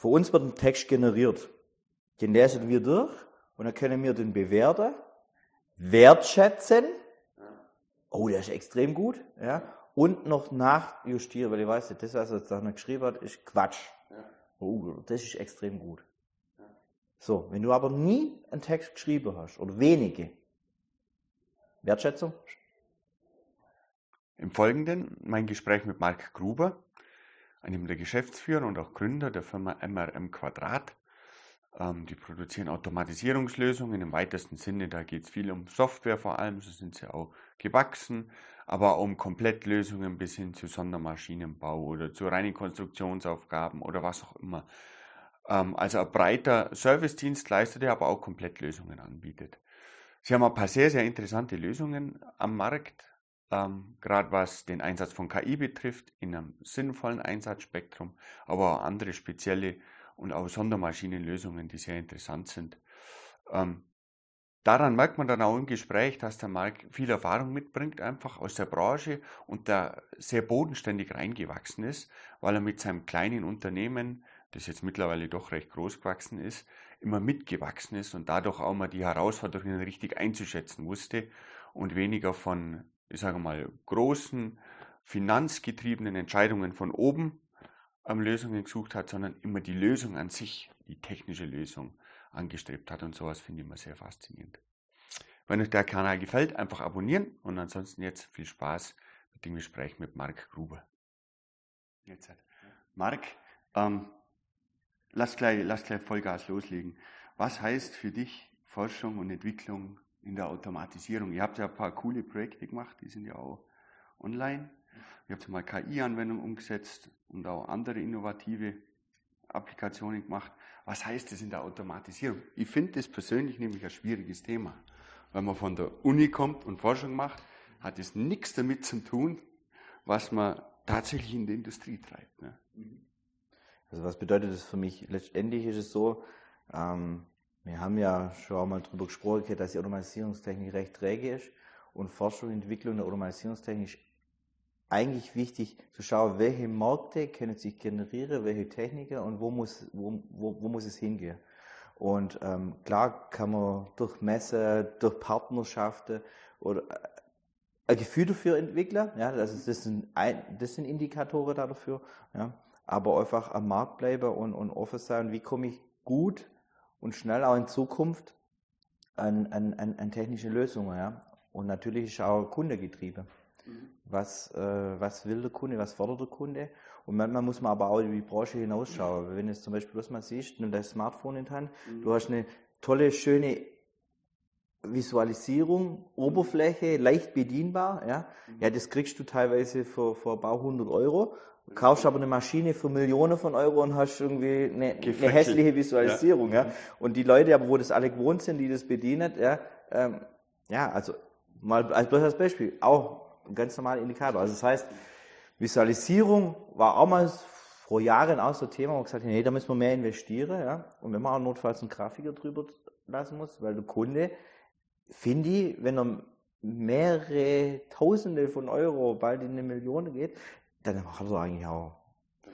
Für uns wird ein Text generiert. Den lesen wir durch und dann können wir den bewerten, wertschätzen. Oh, der ist extrem gut. Ja, und noch nachjustieren, weil ich weiß, das, was er da geschrieben hat, ist Quatsch. Oh, das ist extrem gut. So, wenn du aber nie einen Text geschrieben hast oder wenige, Wertschätzung? Im Folgenden mein Gespräch mit Marc Gruber, einem der Geschäftsführer und auch Gründer der Firma MRM Quadrat. Ähm, die produzieren Automatisierungslösungen im weitesten Sinne. Da geht es viel um Software vor allem, so sind sie auch gewachsen, aber auch um Komplettlösungen bis hin zu Sondermaschinenbau oder zu reinen Konstruktionsaufgaben oder was auch immer. Ähm, also ein breiter Service-Dienstleister, der aber auch Komplettlösungen anbietet. Sie haben ein paar sehr, sehr interessante Lösungen am Markt, ähm, gerade was den Einsatz von KI betrifft, in einem sinnvollen Einsatzspektrum, aber auch andere spezielle und auch Sondermaschinenlösungen, die sehr interessant sind. Ähm, daran merkt man dann auch im Gespräch, dass der Markt viel Erfahrung mitbringt, einfach aus der Branche und da sehr bodenständig reingewachsen ist, weil er mit seinem kleinen Unternehmen, das jetzt mittlerweile doch recht groß gewachsen ist, immer mitgewachsen ist und dadurch auch mal die Herausforderungen richtig einzuschätzen wusste und weniger von, ich sage mal, großen, finanzgetriebenen Entscheidungen von oben ähm, Lösungen gesucht hat, sondern immer die Lösung an sich, die technische Lösung angestrebt hat und sowas finde ich immer sehr faszinierend. Wenn euch der Kanal gefällt, einfach abonnieren und ansonsten jetzt viel Spaß mit dem Gespräch mit Marc Gruber. Jetzt. Marc, ähm, lass gleich, lass gleich Vollgas loslegen. Was heißt für dich Forschung und Entwicklung in der Automatisierung? Ihr habt ja ein paar coole Projekte gemacht, die sind ja auch online. Ihr habt mal KI-Anwendungen umgesetzt und auch andere innovative Applikationen gemacht. Was heißt das in der Automatisierung? Ich finde das persönlich nämlich ein schwieriges Thema. Wenn man von der Uni kommt und Forschung macht, hat es nichts damit zu tun, was man tatsächlich in der Industrie treibt. Ne? Mhm. Also was bedeutet das für mich? Letztendlich ist es so, ähm, wir haben ja schon mal darüber gesprochen, dass die Automatisierungstechnik recht träge ist und Forschung und Entwicklung der Automatisierungstechnik ist eigentlich wichtig zu schauen, welche Märkte können sich generieren, welche Techniker und wo muss, wo, wo, wo muss es hingehen. Und ähm, klar kann man durch Messe, durch Partnerschaften oder äh, ein Gefühl dafür entwickeln. Ja, also das sind, ein, das sind Indikatoren dafür. Ja aber einfach am Markt bleiben und, und offen sein, wie komme ich gut und schnell auch in Zukunft an, an, an, an technische Lösungen. Ja? Und natürlich ist auch Kundegetriebe. Mhm. Was, äh, was will der Kunde, was fordert der Kunde? Und manchmal muss man aber auch über die Branche hinausschauen. Wenn du jetzt zum Beispiel bloß mal siehst, du das Smartphone in der Hand, mhm. du hast eine tolle, schöne Visualisierung, Oberfläche, leicht bedienbar, ja. Mhm. Ja, das kriegst du teilweise für, für ein paar hundert Euro kaufst aber eine Maschine für Millionen von Euro und hast irgendwie eine, eine hässliche Visualisierung. Ja. ja. Und die Leute, aber wo das alle gewohnt sind, die das bedienen, ja, ähm, ja also mal als bloß als Beispiel, auch ein ganz normaler Indikator. Also das heißt, Visualisierung war auch mal vor Jahren auch so ein Thema, wo wir gesagt haben, nee, da müssen wir mehr investieren. Ja. Und wenn man auch notfalls einen Grafiker drüber lassen muss, weil der Kunde, finde ich, wenn er mehrere Tausende von Euro, bald in eine Million geht, dann hat er eigentlich auch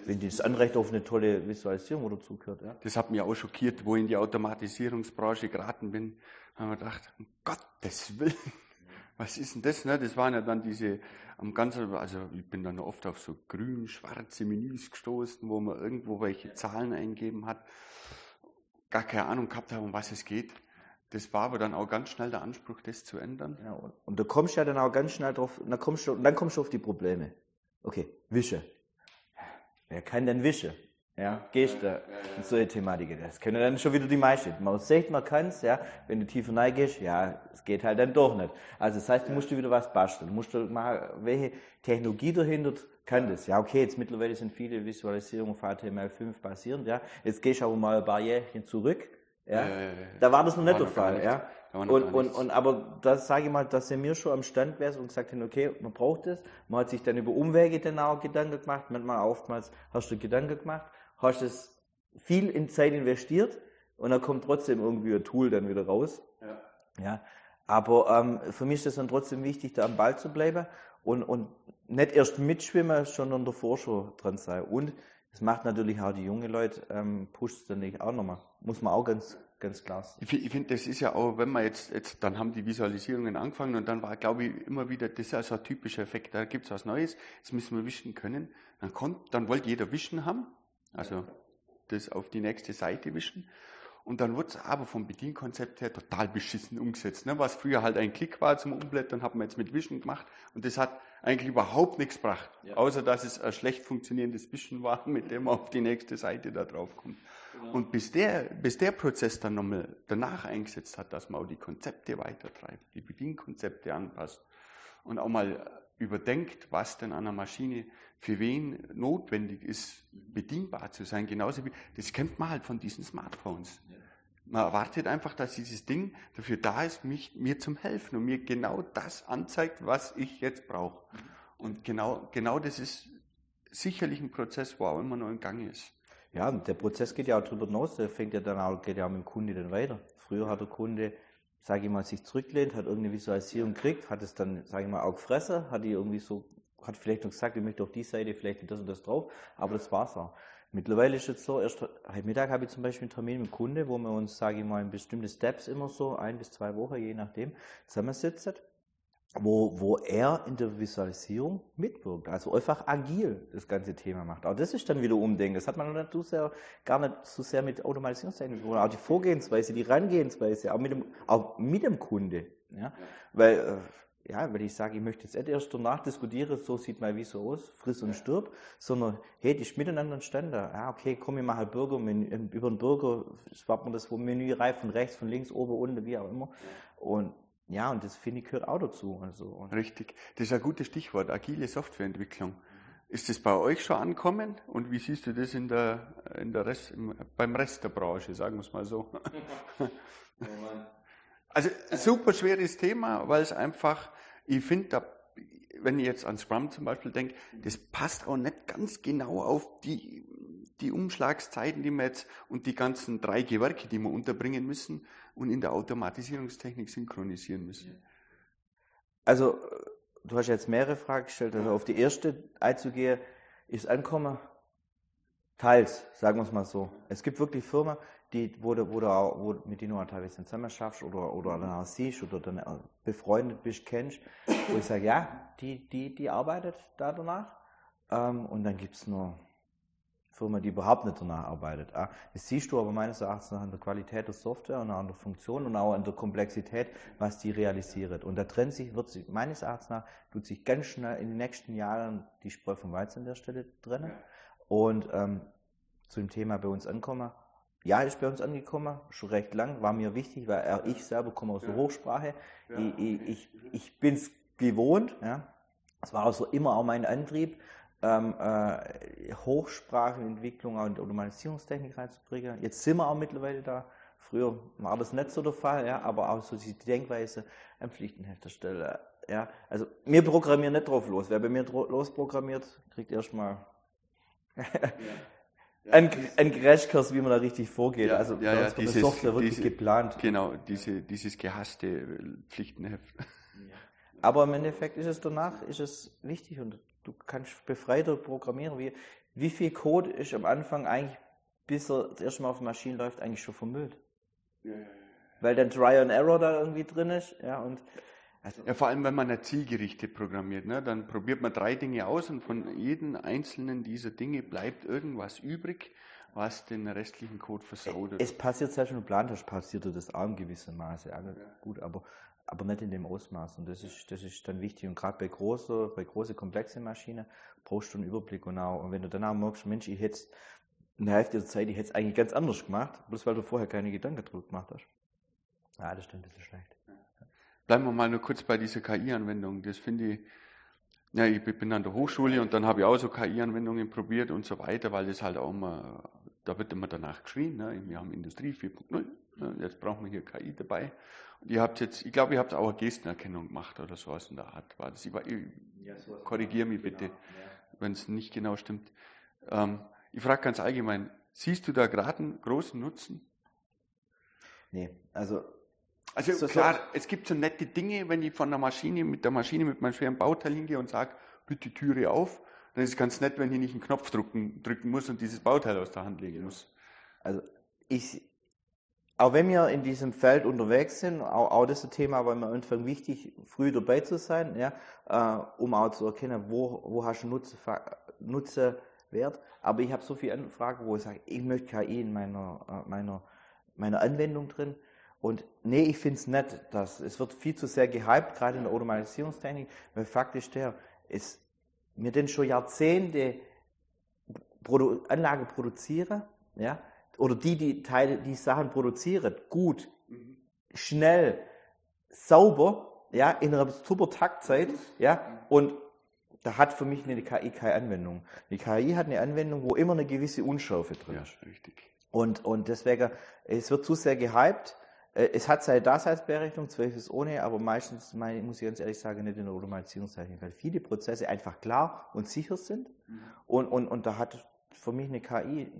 wenn das Anrecht auf eine tolle Visualisierung dazu gehört. Ja. Das hat mich auch schockiert, wo ich in die Automatisierungsbranche geraten bin. Da haben wir gedacht, um Gottes Willen, was ist denn das? Ne? Das waren ja dann diese am ganzen, also ich bin dann oft auf so grün-schwarze Menüs gestoßen, wo man irgendwo welche Zahlen eingeben hat. Gar keine Ahnung gehabt haben, um was es geht. Das war aber dann auch ganz schnell der Anspruch, das zu ändern. Ja, und, und du kommst ja dann auch ganz schnell drauf, dann kommst du, dann kommst du auf die Probleme. Okay, Wische. Wer kann denn Wische? Ja, gehst du in so eine Thematik. Das können dann schon wieder die meisten. Man sieht, man kann es, ja. Wenn du tiefer reingehst, ja, es geht halt dann doch nicht. Also, das heißt, du musst dir wieder was basteln. Du musst mal, welche Technologie dahinter kann das? Ja, okay, jetzt mittlerweile sind viele Visualisierungen auf HTML5 basierend, ja. Jetzt gehst du aber mal ein paar Jährchen zurück, ja. Da war das noch nicht der Fall, ja. Und, und, und, aber das sage ich mal, dass er mir schon am Stand wäre und gesagt hat, okay, man braucht es. Man hat sich dann über Umwege dann auch Gedanken gemacht. Manchmal oftmals hast du Gedanken gemacht, hast es viel in Zeit investiert und dann kommt trotzdem irgendwie ein Tool dann wieder raus. Ja. ja. Aber ähm, für mich ist es dann trotzdem wichtig, da am Ball zu bleiben und, und nicht erst mitschwimmen, sondern davor schon dran sein. Und das macht natürlich auch die jungen Leute, ähm, pusht dann nicht auch nochmal. Muss man auch ganz, ganz klar ich finde, das ist ja auch, wenn man jetzt, jetzt, dann haben die Visualisierungen angefangen und dann war, glaube ich, immer wieder, das ist also ein typischer Effekt, da gibt es was Neues, das müssen wir wischen können. Dann kommt, dann wollte jeder wischen haben, also das auf die nächste Seite wischen. Und dann wurde es aber vom Bedienkonzept her total beschissen umgesetzt. Ne? Was früher halt ein Klick war zum Umblättern, hat man jetzt mit Wischen gemacht. Und das hat eigentlich überhaupt nichts gebracht. Ja. Außer, dass es ein schlecht funktionierendes Wischen war, mit dem man auf die nächste Seite da drauf kommt. Und bis der, bis der Prozess dann nochmal danach eingesetzt hat, dass man auch die Konzepte weitertreibt, die Bedienkonzepte anpasst und auch mal überdenkt, was denn an einer Maschine für wen notwendig ist, bedienbar zu sein. Genauso wie, das kennt man halt von diesen Smartphones. Man erwartet einfach, dass dieses Ding dafür da ist, mich, mir zum Helfen und mir genau das anzeigt, was ich jetzt brauche. Und genau, genau das ist sicherlich ein Prozess, wo auch immer noch in Gang ist. Ja, der Prozess geht ja auch darüber hinaus, der fängt ja dann auch, geht ja auch mit dem Kunde dann weiter. Früher hat der Kunde sage ich mal, sich zurücklehnt, hat irgendeine Visualisierung gekriegt, hat es dann, sage ich mal, auch gefressen, hat die irgendwie so, hat vielleicht noch gesagt, ich möchte auf die Seite vielleicht das und das drauf, aber das war's auch. Mittlerweile ist es so, erst heute Mittag habe ich zum Beispiel einen Termin mit dem Kunde, wo wir uns, sage ich mal, in bestimmte Steps immer so, ein bis zwei Wochen, je nachdem, zusammensitzen wo, wo er in der Visualisierung mitwirkt. Also einfach agil das ganze Thema macht. Auch das ist dann wieder Umdenken. Das hat man nicht so sehr, gar nicht so sehr mit Automatisierungstechnik, sondern auch die Vorgehensweise, die Herangehensweise, auch mit dem, auch mit dem Kunde. Ja? Weil, äh, ja, wenn ich sage, ich möchte jetzt nicht erst danach diskutieren, so sieht mein Viso aus, friss und stirb, sondern, hey, die ist miteinander entstanden. Ja, okay, komm, ich mache halt Burger, über den Burger schwappt man das vom Menü rein, von rechts, von links, oben, unten, wie auch immer. Und ja, und das finde ich gehört auch dazu. Also. Richtig. Das ist ein gutes Stichwort, agile Softwareentwicklung. Ist das bei euch schon ankommen? Und wie siehst du das in der, in der Rest, beim Rest der Branche, sagen wir es mal so? also super schweres Thema, weil es einfach, ich finde, wenn ich jetzt an Scrum zum Beispiel denke, das passt auch nicht ganz genau auf die, die Umschlagszeiten, die wir jetzt und die ganzen drei Gewerke, die wir unterbringen müssen und in der Automatisierungstechnik synchronisieren müssen. Also, du hast jetzt mehrere Fragen gestellt. Also auf die erste einzugehen, ist Ankommen teils, sagen wir es mal so. Es gibt wirklich Firmen, die, wo du, wo du auch, wo, mit denen du teilweise zusammen schaffst oder, oder dann auch siehst oder dann befreundet bist, kennst, wo ich sage, ja, die, die, die arbeitet da danach. Ähm, und dann gibt es nur Firma, die überhaupt nicht danach arbeitet. Das siehst du aber meines Erachtens nach an der Qualität der Software und an der Funktion und auch an der Komplexität, was die realisiert. Und da trennt sich, wird sich meines Erachtens nach, tut sich ganz schnell in den nächsten Jahren die Spreu vom Weizen an der Stelle trennen. Und ähm, zu dem Thema bei uns ankommen. Ja, ist bei uns angekommen, schon recht lang, war mir wichtig, weil ich selber komme aus der Hochsprache. Ich, ich, ich, ich bin es gewohnt, ja. Das war also immer auch mein Antrieb ähm, äh, Hochsprachenentwicklung und Automatisierungstechnik reinzubringen. Jetzt sind wir auch mittlerweile da. Früher war das nicht so der Fall, ja, aber auch so die Denkweise am Pflichtenheft erstellen. Ja, also wir programmieren nicht drauf los. Wer bei mir losprogrammiert, kriegt erstmal ja. ja. ein, ein Crashkurs, wie man da richtig vorgeht. Ja, also ja, ja, dieses, Software wirklich diese, geplant. Genau, diese, dieses gehasste Pflichtenheft. Aber im Endeffekt ist es danach ist es wichtig und du kannst befreiter programmieren. Wie, wie viel Code ist am Anfang eigentlich, bis er das erste Mal auf der Maschine läuft, eigentlich schon vermüllt? Ja, ja, ja. Weil dann Try and Error da irgendwie drin ist, ja, und also ja, vor allem, wenn man zielgerichtet programmiert, ne, dann probiert man drei Dinge aus und von jedem einzelnen dieser Dinge bleibt irgendwas übrig, was den restlichen Code versaut. Es passiert selbst wenn du geplant hast, passiert das auch in gewissem Maße. Ja, gut, aber aber nicht in dem Ausmaß. Und das ist, das ist dann wichtig. Und gerade bei großen, bei großen, komplexen Maschinen brauchst du einen Überblick. Und, auch, und wenn du dann auch merkst, Mensch, ich hätte in der Hälfte der Zeit, ich hätte es eigentlich ganz anders gemacht, bloß weil du vorher keine Gedanken drüber gemacht hast. Ja, das ist dann ein bisschen schlecht. Bleiben wir mal nur kurz bei dieser KI-Anwendung. Das finde ich, ja, ich bin an der Hochschule und dann habe ich auch so KI-Anwendungen probiert und so weiter, weil das halt auch immer, da wird immer danach geschrien, ne? wir haben Industrie 4.0, ne? Jetzt brauchen wir hier KI dabei. Und ihr habt jetzt, ich glaube, ihr habt auch eine Gestenerkennung gemacht oder sowas in der Art. War das? Ich, ich, ja, korrigiere mich bitte, genau, ja. wenn es nicht genau stimmt. Ähm, ich frage ganz allgemein, siehst du da gerade einen großen Nutzen? Nee, also. Also so, klar, so, es gibt so nette Dinge, wenn ich von der Maschine, mit der Maschine, mit meinem schweren Bauteil hingehe und sage, bitte Türe auf, dann ist es ganz nett, wenn ich nicht einen Knopf drücken, drücken muss und dieses Bauteil aus der Hand legen muss. Also ich, auch wenn wir in diesem Feld unterwegs sind, auch, auch das Thema, weil mir einfach wichtig, früh dabei zu sein, ja, äh, um auch zu erkennen, wo, wo hast du Nutze, Nutzewert. Aber ich habe so viele Anfragen, wo ich sage, ich möchte KI in meiner, äh, meiner, meiner Anwendung drin. Und nee, ich finde es nicht, dass es wird viel zu sehr gehypt, gerade in der Automatisierungstechnik, weil faktisch der ist, wir denn schon Jahrzehnte Produ Anlage produzieren, ja, oder die, die Teile, die Sachen produzieren, gut, mhm. schnell, sauber, ja, in einer super Taktzeit, ja, und da hat für mich eine KI keine Anwendung. Die KI hat eine Anwendung, wo immer eine gewisse Unschärfe drin ist. Ja, richtig. Und, und deswegen, es wird zu sehr gehypt. Äh, es hat seine Daseinsberechtigung, zweifelsohne, aber meistens, meine, muss ich ganz ehrlich sagen, nicht in der Automatisierungstechnik, weil viele Prozesse einfach klar und sicher sind. Mhm. Und, und, und da hat für mich eine KI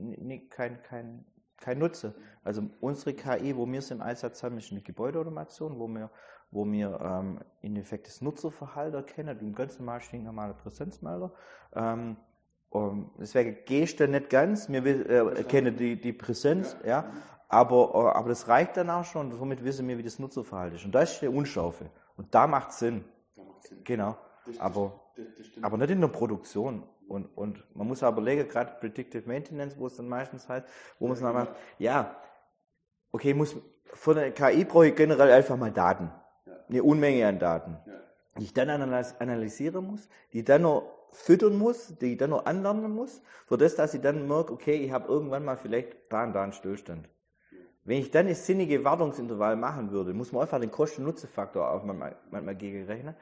kein, kein, kein Nutze. Also unsere KI, wo wir es im Einsatz haben, ist eine Gebäudeautomation, wo wir, wo wir ähm, in Effekt das Nutzerverhalten erkennen, im ganz normal stinknormaler Präsenzmelder. Ähm, um, deswegen gehst du nicht ganz, wir äh, erkennen die, die Präsenz, ja, aber, äh, aber das reicht dann auch schon, somit wissen wir, wie das Nutzerverhalten ist. Und das ist die Unschaufe. Und da macht Sinn. Da macht Sinn. Genau. Das, aber, das, das aber nicht in der Produktion. Und, und man muss aber überlegen, gerade Predictive Maintenance, wo es dann meistens heißt, wo man es dann macht, ja, okay, muss, von der KI brauche ich generell einfach mal Daten. Eine Unmenge an Daten. Die ich dann analysieren muss, die dann noch füttern muss, die ich dann noch anlernen muss, für das, dass ich dann merke, okay, ich habe irgendwann mal vielleicht da und da einen Stillstand. Wenn ich dann ein sinnige Wartungsintervall machen würde, muss man einfach den Kosten-Nutzen-Faktor auch manchmal, manchmal gegenrechnen.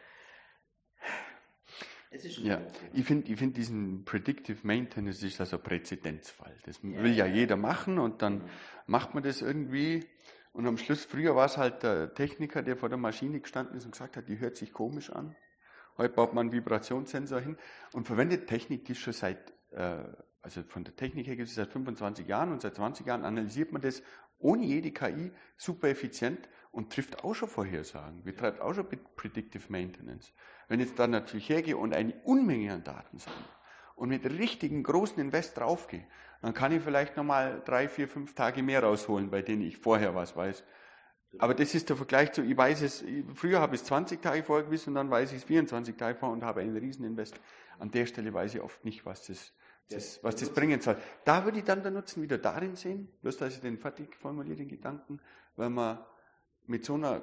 Ja, ich finde ich find diesen Predictive Maintenance ist also Präzedenzfall. Das ja, will ja, ja jeder machen und dann mhm. macht man das irgendwie und am Schluss, früher war es halt der Techniker, der vor der Maschine gestanden ist und gesagt hat, die hört sich komisch an. Heute baut man einen Vibrationssensor hin und verwendet Technik, die schon seit, äh, also von der Technik her gibt es seit 25 Jahren und seit 20 Jahren analysiert man das ohne jede KI super effizient und trifft auch schon Vorhersagen, betreibt auch schon Predictive Maintenance. Wenn ich jetzt dann natürlich hergehe und eine Unmenge an Daten sammle und mit richtigen großen Invest draufgehe, dann kann ich vielleicht nochmal drei, vier, fünf Tage mehr rausholen, bei denen ich vorher was weiß. Aber das ist der Vergleich zu, ich weiß es, früher habe ich es 20 Tage vorher gewusst und dann weiß ich es 24 Tage vorher und habe einen riesen Invest. An der Stelle weiß ich oft nicht, was das, das was das bringen soll. Da würde ich dann den Nutzen wieder darin sehen, bloß dass ich den fertig formuliere, den Gedanken, weil man mit so einer,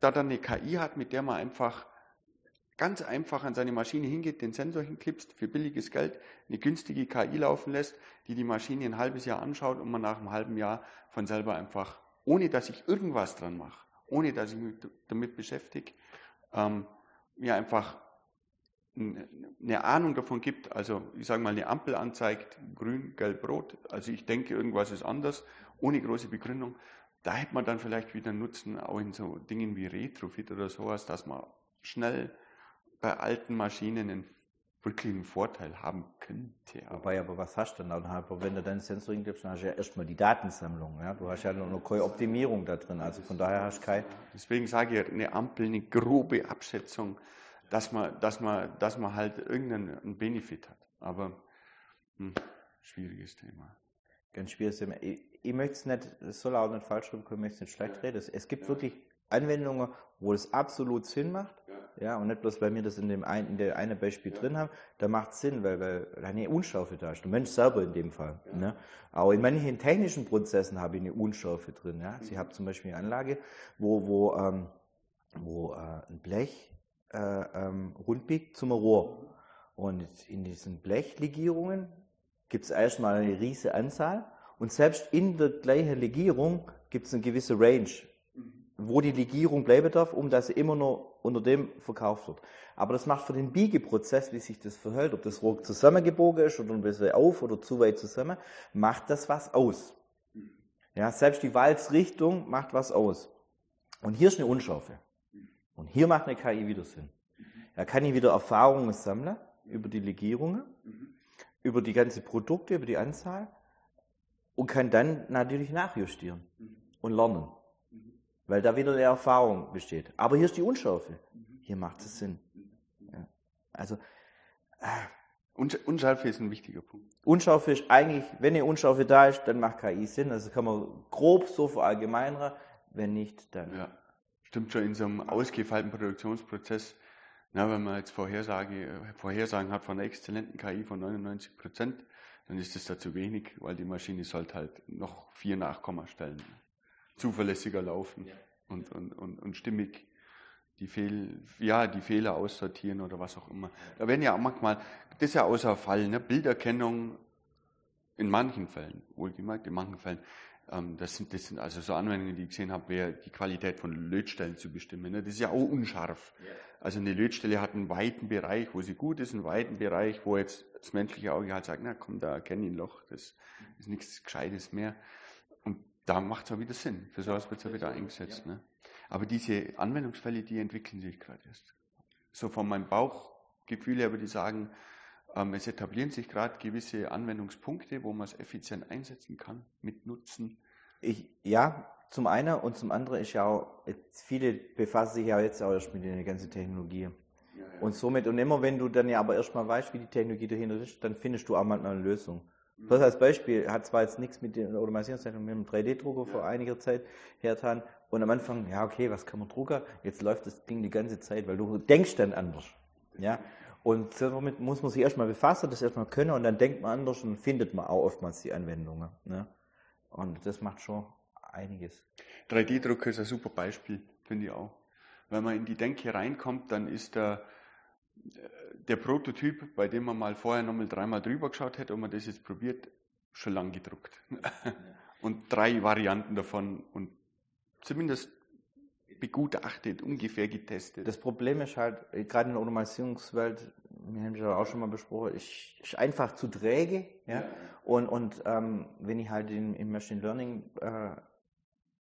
da dann eine KI hat, mit der man einfach ganz einfach an seine Maschine hingeht, den Sensor hinklipst, für billiges Geld eine günstige KI laufen lässt, die die Maschine ein halbes Jahr anschaut und man nach einem halben Jahr von selber einfach, ohne dass ich irgendwas dran mache, ohne dass ich mich damit beschäftige, ähm, mir einfach eine Ahnung davon gibt, also ich sage mal, eine Ampel anzeigt, grün, gelb, rot, also ich denke, irgendwas ist anders, ohne große Begründung, da hätte man dann vielleicht wieder Nutzen, auch in so Dingen wie Retrofit oder sowas, dass man schnell bei alten Maschinen einen wirklichen Vorteil haben könnte. Aber Wobei, aber was hast du dann? Aber wenn du deinen Sensor hingibst, dann hast du ja erstmal die Datensammlung. Ja? Du hast ja noch keine Optimierung da drin. Also von daher hast du keine. Deswegen sage ich, eine Ampel, eine grobe Abschätzung, dass man, dass man, dass man halt irgendeinen Benefit hat. Aber hm, schwieriges Thema. Ganz schwieriges Thema. Ich, möchte es nicht, es soll auch nicht falsch rüberkommen, ich möchte es nicht schlecht reden. Es gibt ja. wirklich Anwendungen, wo es absolut Sinn macht. Ja. ja, und nicht bloß, weil wir das in dem einen, in der einen Beispiel ja. drin haben, da macht es Sinn, weil, weil eine Unschärfe da ist. Der Mensch selber in dem Fall. Ja. Ne? Aber in manchen technischen Prozessen habe ich eine Unschärfe drin. Ja? Also ich habe zum Beispiel eine Anlage, wo, wo, ähm, wo äh, ein Blech äh, ähm, rund biegt zum Rohr. Und in diesen Blechlegierungen gibt es erstmal eine riesige Anzahl und selbst in der gleichen Legierung gibt es eine gewisse Range, wo die Legierung bleiben darf, um dass sie immer noch unter dem verkauft wird. Aber das macht für den Biegeprozess, wie sich das verhält, ob das Rohr zusammengebogen ist oder ein bisschen auf oder zu weit zusammen, macht das was aus. Ja, selbst die Walzrichtung macht was aus. Und hier ist eine Unschärfe. Und hier macht eine KI wieder Sinn. Da kann ich wieder Erfahrungen sammeln über die Legierungen, über die ganze Produkte, über die Anzahl und kann dann natürlich nachjustieren mhm. und lernen. Mhm. Weil da wieder eine Erfahrung besteht. Aber hier ist die Unschärfe. Mhm. Hier macht es Sinn. Ja. Also, äh, Unschärfe ist ein wichtiger Punkt. Unschärfe ist eigentlich, wenn eine Unschärfe da ist, dann macht KI Sinn. Also kann man grob so verallgemeinern. Wenn nicht, dann. Ja, stimmt schon in so einem ausgefeilten Produktionsprozess. Na, wenn man jetzt Vorhersage, Vorhersagen hat von einer exzellenten KI von 99 Prozent, dann ist das da zu wenig, weil die Maschine sollte halt noch vier Nachkommastellen zuverlässiger laufen ja. und, und, und, und stimmig die, Fehl, ja, die Fehler aussortieren oder was auch immer. Da werden ja auch manchmal, das ist ja außer Fall, ne? Bilderkennung in manchen Fällen, wohlgemerkt, in manchen Fällen. Ähm, das, sind, das sind also so Anwendungen, die ich gesehen habe, wäre die Qualität von Lötstellen zu bestimmen. Ne? Das ist ja auch unscharf. Also eine Lötstelle hat einen weiten Bereich, wo sie gut ist, einen weiten Bereich, wo jetzt das menschliche Auge halt sagt, na komm, da erkenne ich ein Loch, das ist nichts Gescheites mehr. Und da macht es auch wieder Sinn. Für sowas wird es ja wieder eingesetzt. Ne? Aber diese Anwendungsfälle, die entwickeln sich gerade erst. So von meinem Bauchgefühl her würde ich sagen, ähm, es etablieren sich gerade gewisse Anwendungspunkte, wo man es effizient einsetzen kann, mit Nutzen. Ich, ja, zum einen und zum anderen ist ja auch, viele befassen sich ja jetzt auch erst mit der ganzen Technologie. Und somit, und immer wenn du dann ja aber erstmal weißt, wie die Technologie dahinter ist, dann findest du auch mal eine Lösung. Mhm. Das als Beispiel hat zwar jetzt nichts mit der Automatisierungstechnik, mit dem 3D-Drucker ja. vor einiger Zeit hertan. Und am Anfang, ja, okay, was kann man drucken? Jetzt läuft das Ding die ganze Zeit, weil du denkst dann anders. Ja. Und damit muss man sich erstmal befassen, das erstmal können und dann denkt man anders und findet man auch oftmals die Anwendungen. Ne? Und das macht schon einiges. 3D-Drucker ist ein super Beispiel, finde ich auch. Wenn man in die Denke reinkommt, dann ist der, der Prototyp, bei dem man mal vorher nochmal dreimal drüber geschaut hätte, ob man das jetzt probiert, schon lang gedruckt. und drei Varianten davon und zumindest begutachtet, ungefähr getestet. Das Problem ist halt, gerade in der Automatisierungswelt, wir haben ja auch schon mal besprochen, ist, ist einfach zu träge. Ja? ja. Und, und ähm, wenn ich halt in, im Machine Learning äh,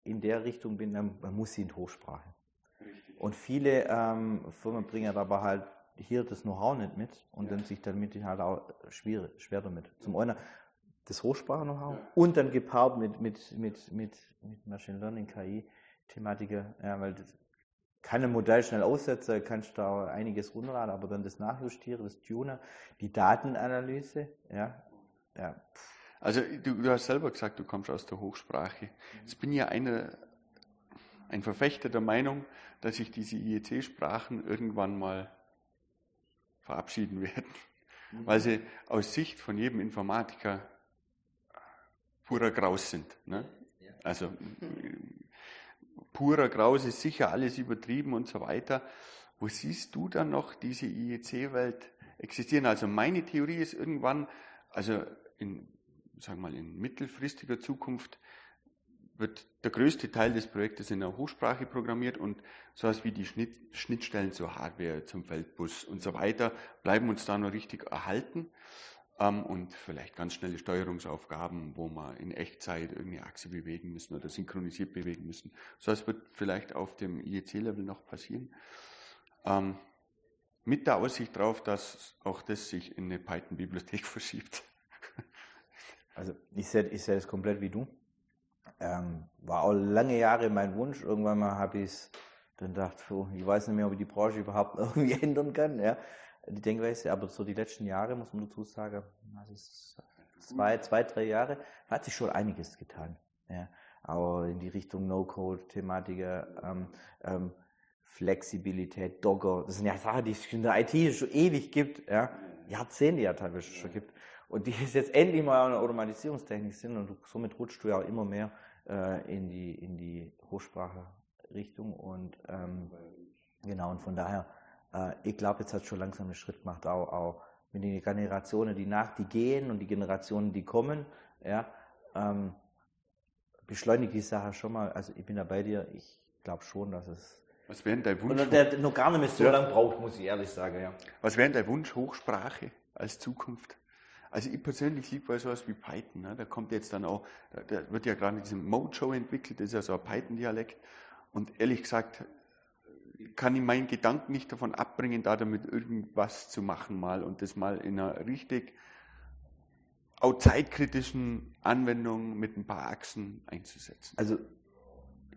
in der Richtung bin, dann, dann muss sie in Hochsprache. Richtig. Und viele ähm, Firmen bringen aber halt hier das Know-how nicht mit und ja. dann sich damit halt auch schwer, schwer damit. Zum einen das Hochsprache-Know-how ja. und dann gepaart mit, mit, mit, mit, mit Machine Learning, KI, Thematiker, ja, weil das kann ein Modell schnell aussetzen, kannst da einiges runterladen, aber dann das Nachjustieren, das Tuner, die Datenanalyse, ja, ja. Also du, du hast selber gesagt, du kommst aus der Hochsprache. Jetzt bin ja eine, ein Verfechter der Meinung, dass sich diese IEC-Sprachen irgendwann mal verabschieden werden, mhm. weil sie aus Sicht von jedem Informatiker purer Graus sind. Ne? Also purer Graus ist sicher alles übertrieben und so weiter. Wo siehst du dann noch diese IEC-Welt existieren? Also meine Theorie ist irgendwann, also in, sagen wir mal, in mittelfristiger Zukunft wird der größte Teil des Projektes in der Hochsprache programmiert und sowas wie die Schnitt, Schnittstellen zur Hardware, zum Feldbus und so weiter bleiben uns da noch richtig erhalten ähm, und vielleicht ganz schnelle Steuerungsaufgaben, wo wir in Echtzeit irgendeine Achse bewegen müssen oder synchronisiert bewegen müssen. So etwas wird vielleicht auf dem IEC-Level noch passieren. Ähm, mit der Aussicht darauf, dass auch das sich in eine Python-Bibliothek verschiebt. Also ich sehe ich seh das komplett wie du. Ähm, war auch lange Jahre mein Wunsch. Irgendwann mal habe ich es dann gedacht, oh, ich weiß nicht mehr, ob ich die Branche überhaupt irgendwie ändern kann. Ja die Denkweise, aber so die letzten Jahre, muss man dazu sagen, also zwei, zwei, drei Jahre, hat sich schon einiges getan. Ja. Aber in die Richtung No-Code-Thematik, ähm, ähm, Flexibilität, Dogger, das sind ja Sachen, die es in der IT schon ewig gibt, ja, Jahrzehnte ja teilweise schon gibt. Und die es jetzt endlich mal eine Automatisierungstechnik sind und somit rutscht du ja auch immer mehr äh, in die, in die Hochsprache-Richtung und ähm, genau, und von daher äh, ich glaube, jetzt hat schon langsam einen Schritt gemacht, auch, auch mit den Generationen, die nach, die gehen und die Generationen, die kommen, ja, ähm, beschleunigt die Sache schon mal. Also ich bin da bei dir, ich glaube schon, dass es. Was wäre dein Wunsch? Der noch gar nicht mehr so ja. lange braucht, muss ich ehrlich sagen, ja. Was wäre dein Wunsch Hochsprache als Zukunft? Also ich persönlich liebe bei sowas wie Python. Ne? Da kommt jetzt dann auch, da wird ja gerade diese Mojo entwickelt, das ist ja so ein Python-Dialekt. Und ehrlich gesagt, kann ich meinen Gedanken nicht davon abbringen, da damit irgendwas zu machen mal und das mal in einer richtig auch zeitkritischen Anwendung mit ein paar Achsen einzusetzen. Also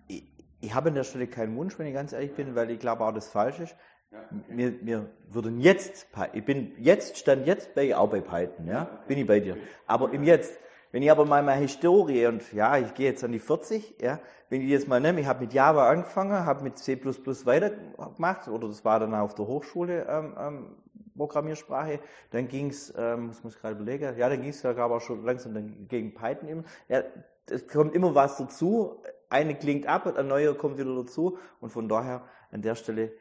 ich, ich habe an der Stelle keinen Wunsch, wenn ich ganz ehrlich bin, weil ich glaube auch das falsch ist. Wir, wir würden jetzt, ich bin jetzt, stand jetzt bei, auch bei Python, ja, bin ich bei dir. Aber im Jetzt, wenn ich aber mal meine Historie und ja, ich gehe jetzt an die 40, ja, wenn ich jetzt mal nehme, ich habe mit Java angefangen, habe mit C++ weitergemacht, oder das war dann auf der Hochschule ähm, ähm, Programmiersprache, dann ging's, ähm, muss man gerade überlegen, ja, dann ging's ja glaube auch schon langsam dann gegen Python immer. Ja, es kommt immer was dazu, eine klingt ab, ein neuer kommt wieder dazu und von daher an der Stelle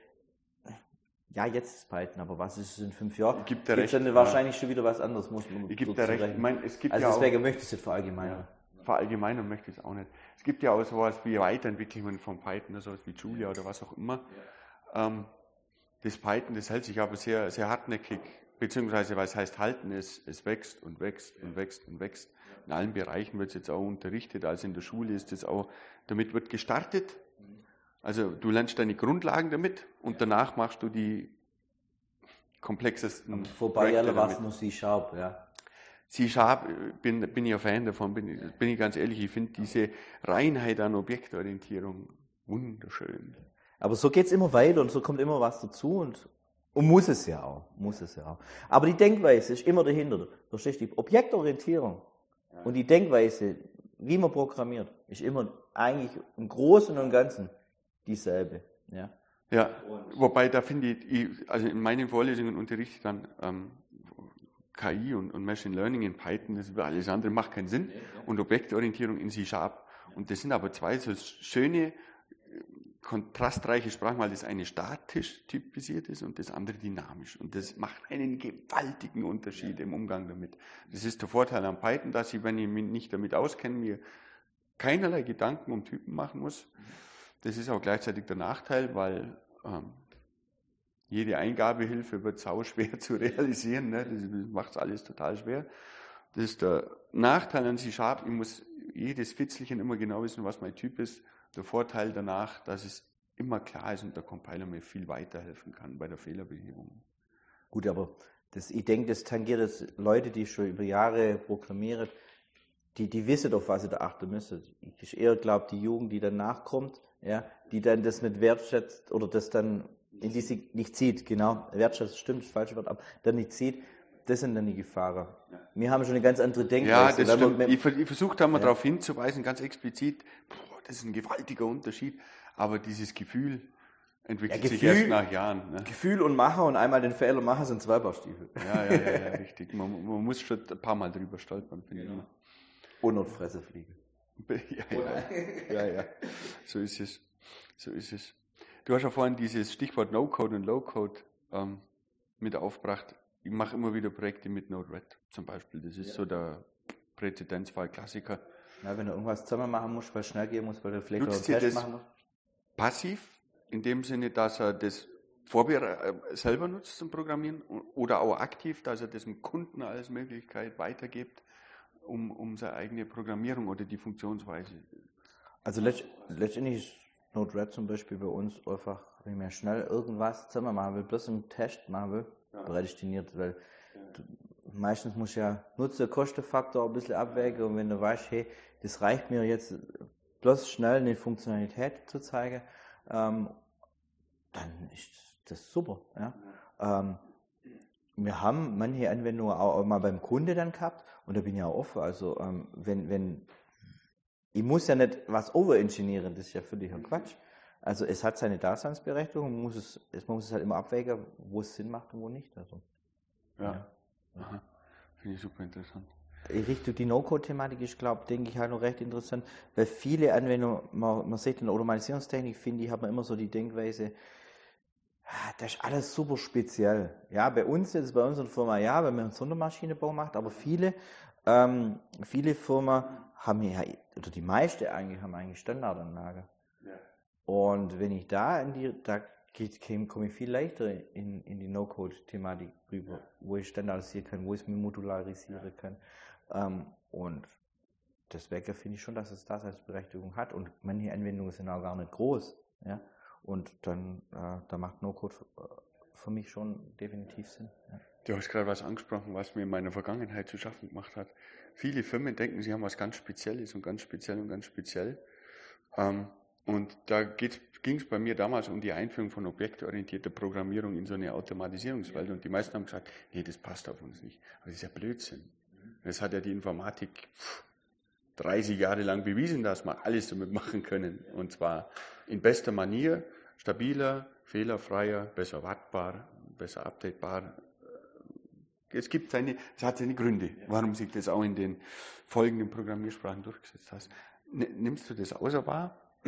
ja, jetzt ist Python, aber was ist es in fünf Jahren? Gibt der recht, dann wahrscheinlich schon wieder was anderes, muss man gebe so dir recht. Ich meine, es gibt Also ja deswegen auch, möchte ich es nicht verallgemeinern. verallgemeinern möchte ich es auch nicht. Es gibt ja auch sowas wie Weiterentwicklungen von Python, ne, sowas wie Julia oder was auch immer. Ähm, das Python, das hält sich aber sehr, sehr hartnäckig, beziehungsweise was heißt halten, es, es wächst und wächst und wächst und wächst. In allen Bereichen wird es jetzt auch unterrichtet, also in der Schule ist es auch, damit wird gestartet. Also du lernst deine Grundlagen damit und danach machst du die komplexesten Vorbei Projekte alle was nur C-Sharp, ja. C-Sharp äh, bin, bin ich ein Fan davon, bin, ich- bin ich ganz ehrlich, ich finde diese Reinheit an Objektorientierung wunderschön. Aber so geht's immer weiter und so kommt immer was dazu und, und muss es ja auch, muss es ja auch. Aber die Denkweise ist immer dahinter. Verstehst du? Die Objektorientierung und die Denkweise, wie man programmiert, ist immer eigentlich im Großen und Ganzen dieselbe, ja. Ja, wobei da finde ich, ich, also in meinen Vorlesungen unterrichte ich dann ähm, KI und, und Machine Learning in Python, das über alles andere macht keinen Sinn, und Objektorientierung in C-Sharp. Und das sind aber zwei so schöne, äh, kontrastreiche Sprachen, weil das eine statisch typisiert ist und das andere dynamisch. Und das macht einen gewaltigen Unterschied im Umgang damit. Das ist der Vorteil an Python, dass ich, wenn ich mich nicht damit auskenne, mir keinerlei Gedanken um Typen machen muss. Das ist auch gleichzeitig der Nachteil, weil ähm, jede Eingabehilfe wird sau schwer zu realisieren. Ne? Das macht alles total schwer. Das ist der Nachteil an C-Sharp. Ich muss jedes Fitzelchen immer genau wissen, was mein Typ ist. Der Vorteil danach, dass es immer klar ist und der Compiler mir viel weiterhelfen kann bei der Fehlerbehebung. Gut, aber das, ich denke, das tangiert jetzt Leute, die schon über Jahre programmieren, die, die wissen, auf was sie da achten müssen. Ich eher glaube, die Jugend, die danach kommt, ja, die dann das nicht wertschätzt oder das dann in die sie nicht sieht, genau, wertschätzt stimmt, das falsche Wort, aber dann nicht sieht, das sind dann die Gefahren. Wir haben schon eine ganz andere Ja, Denkweise. das weil stimmt. Ich, ver- ich versuche da mal Ja. darauf hinzuweisen, ganz explizit, boah, das ist ein gewaltiger Unterschied, aber dieses Gefühl entwickelt Ja, sich Gefühl- erst nach Jahren. Ne? Gefühl und Machen und einmal den Fehler machen sind zwei Paar Stiefel. Ja, ja, ja, ja, richtig. Man, man muss schon ein paar Mal drüber stolpern, finde ich immer. Und auf Fresse fliegen. Ja, ja, ja, ja. So ist es. So ist es. Du hast ja vorhin dieses Stichwort No-Code und Low-Code ähm, mit aufgebracht. Ich mache immer wieder Projekte mit Node-RED zum Beispiel. Das ist so der Präzedenzfall, Klassiker. Ja, wenn du irgendwas zusammen machen musst, weil es schnell gehen muss, weil du vielleicht noch Nutzt Test das machen musst. passiv, in dem Sinne, dass er das äh, selber nutzt zum Programmieren oder auch aktiv, dass er das dem Kunden als Möglichkeit weitergibt, um, um seine eigene Programmierung oder die Funktionsweise. Also letzt, letztendlich ist Node-RED zum Beispiel bei uns einfach, wenn ich mir schnell irgendwas zusammen machen will, bloß einen Test machen will, prädestiniert, weil du, meistens muss ja Nutzer-Kostenfaktor ein bisschen abwägen und wenn du weißt, hey, das reicht mir jetzt bloß schnell eine Funktionalität zu zeigen, ähm, dann ist das super. Ja? Ähm, wir haben manche Anwendungen auch, auch mal beim Kunde dann gehabt und da bin ich auch offen. Also ähm, wenn, wenn ich muss ja nicht was overengineeren, das ist ja völliger Quatsch. Also es hat seine Daseinsberechtigung, man muss es, man muss es halt immer abwägen, wo es Sinn macht und wo nicht. Also Ja. Aha. Finde ich super interessant. in Richtung die No-Code-Thematik ist, glaube denke ich, halt noch recht interessant, weil viele Anwendungen, man, man sieht in der Automatisierungstechnik, finde ich, hat man immer so die Denkweise, das ist alles super speziell. Ja, bei uns jetzt, bei unserer Firma, ja, wenn man einen Sondermaschinenbau macht, aber viele, ähm, viele Firmen haben ja, oder die meisten eigentlich, haben eigentlich Standardanlage. Und wenn ich da in die, da geht, komme ich viel leichter in, in die No-Code-Thematik rüber, wo ich standardisieren kann, wo ich es mir modularisieren kann. Ähm, und deswegen finde ich schon, dass es Daseinsberechtigung hat. Und manche Anwendungen sind auch gar nicht groß. Ja? Und dann, äh, da macht No-Code äh, für mich schon definitiv Sinn. Ja. Du hast gerade was angesprochen, was mir in meiner Vergangenheit zu schaffen gemacht hat. Viele Firmen denken, sie haben was ganz Spezielles und ganz speziell und ganz speziell. Ähm, Und da ging es bei mir damals um die Einführung von objektorientierter Programmierung in so eine Automatisierungswelt. Und die meisten haben gesagt, nee, das passt auf uns nicht. Aber das ist ja Blödsinn. Das hat ja die Informatik 30 Jahre lang bewiesen, dass wir alles damit machen können. Und zwar in bester Manier, stabiler, fehlerfreier, besser wartbar, besser updatebar. Es gibt seine, es hat seine Gründe, warum sich das auch in den folgenden Programmiersprachen durchgesetzt hat. Nimmst du das außer wahr?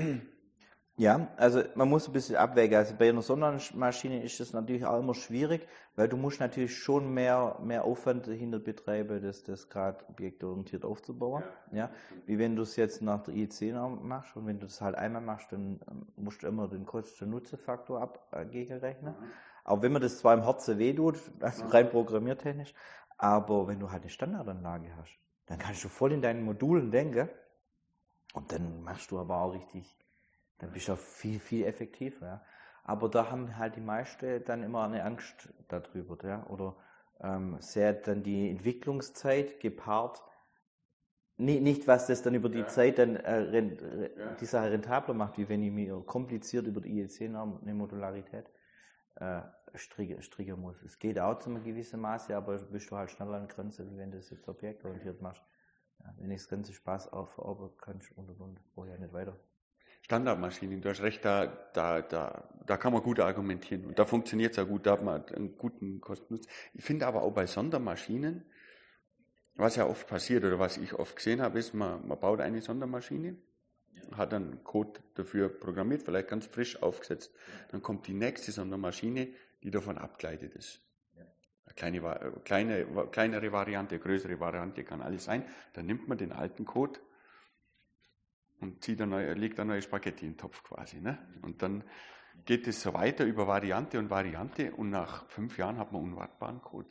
Ja, also man muss ein bisschen abwägen. Also bei einer Sondermaschine ist das natürlich auch immer schwierig, weil du musst natürlich schon mehr, mehr Aufwand dahinter betreiben, das, das gerade objektorientiert aufzubauen. Ja. ja. Wie wenn du es jetzt nach der IEC machst und wenn du das halt einmal machst, dann ähm, musst du immer den Kosten-Nutzen-Faktor abgegenrechnen. Äh, mhm. Auch wenn man das zwar im Herzen wehtut, also rein programmiertechnisch, aber wenn du halt eine Standardanlage hast, dann kannst du voll in deinen Modulen denken und dann machst du aber auch richtig dann bist du auch viel, viel effektiver. Ja. Aber da haben halt die meisten dann immer eine Angst darüber. Ja. Oder ähm, sehr dann die Entwicklungszeit gepaart. Nicht, nicht was das dann über die ja. Zeit dann äh, ja. die Sache rentabler macht, wie wenn ich mir kompliziert über die IEC-Norm eine Modularität äh, stricken, stricken muss. Es geht auch zu einem gewissen Maße, aber bist du halt schneller an Grenze, wie wenn du das jetzt objektorientiert machst. Ja, wenn ich das ganze Spaß aufarbeiten kannst und und und, brauche ich ja nicht weiter. Standardmaschinen. Du hast recht, da, da, da, da kann man gut argumentieren. Und da funktioniert es auch gut, da hat man einen guten Kostennutzen. Ich finde aber auch bei Sondermaschinen, was ja oft passiert oder was ich oft gesehen habe, ist, man, man baut eine Sondermaschine, hat dann Code dafür programmiert, vielleicht ganz frisch aufgesetzt. Dann kommt die nächste Sondermaschine, die davon abgeleitet ist. Eine kleine, kleine, kleinere Variante, größere Variante kann alles sein. Dann nimmt man den alten Code, und zieht eine, legt eine neue Spaghetti in den Topf quasi. Ne? Und dann geht es so weiter über Variante und Variante und nach fünf Jahren hat man unwartbaren Code.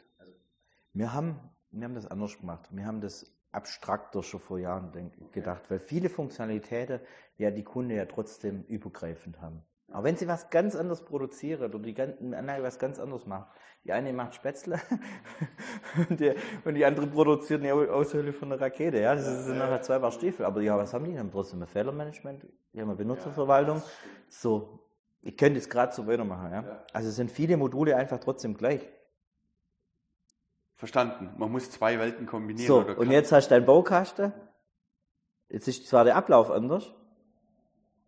Wir haben, wir haben das anders gemacht. Wir haben das abstrakter schon vor Jahren gedacht, weil viele Funktionalitäten ja die Kunden ja trotzdem übergreifend haben. Aber wenn sie was ganz anderes produzieren oder die Anlage was ganz anderes macht, die eine macht Spätzle und, die, und, die, andere produziert eine Aushöhle von einer Rakete. Ja, das sind nachher zwei Paar Stiefel. Aber ja, was haben die? Die haben trotzdem ein Fehlermanagement, die haben eine Benutzerverwaltung. So, ich könnte es gerade so weitermachen. Ja? Also sind viele Module einfach trotzdem gleich. Verstanden. Man muss zwei Welten kombinieren. So, und jetzt hast du deinen Baukasten. Jetzt ist zwar der Ablauf anders.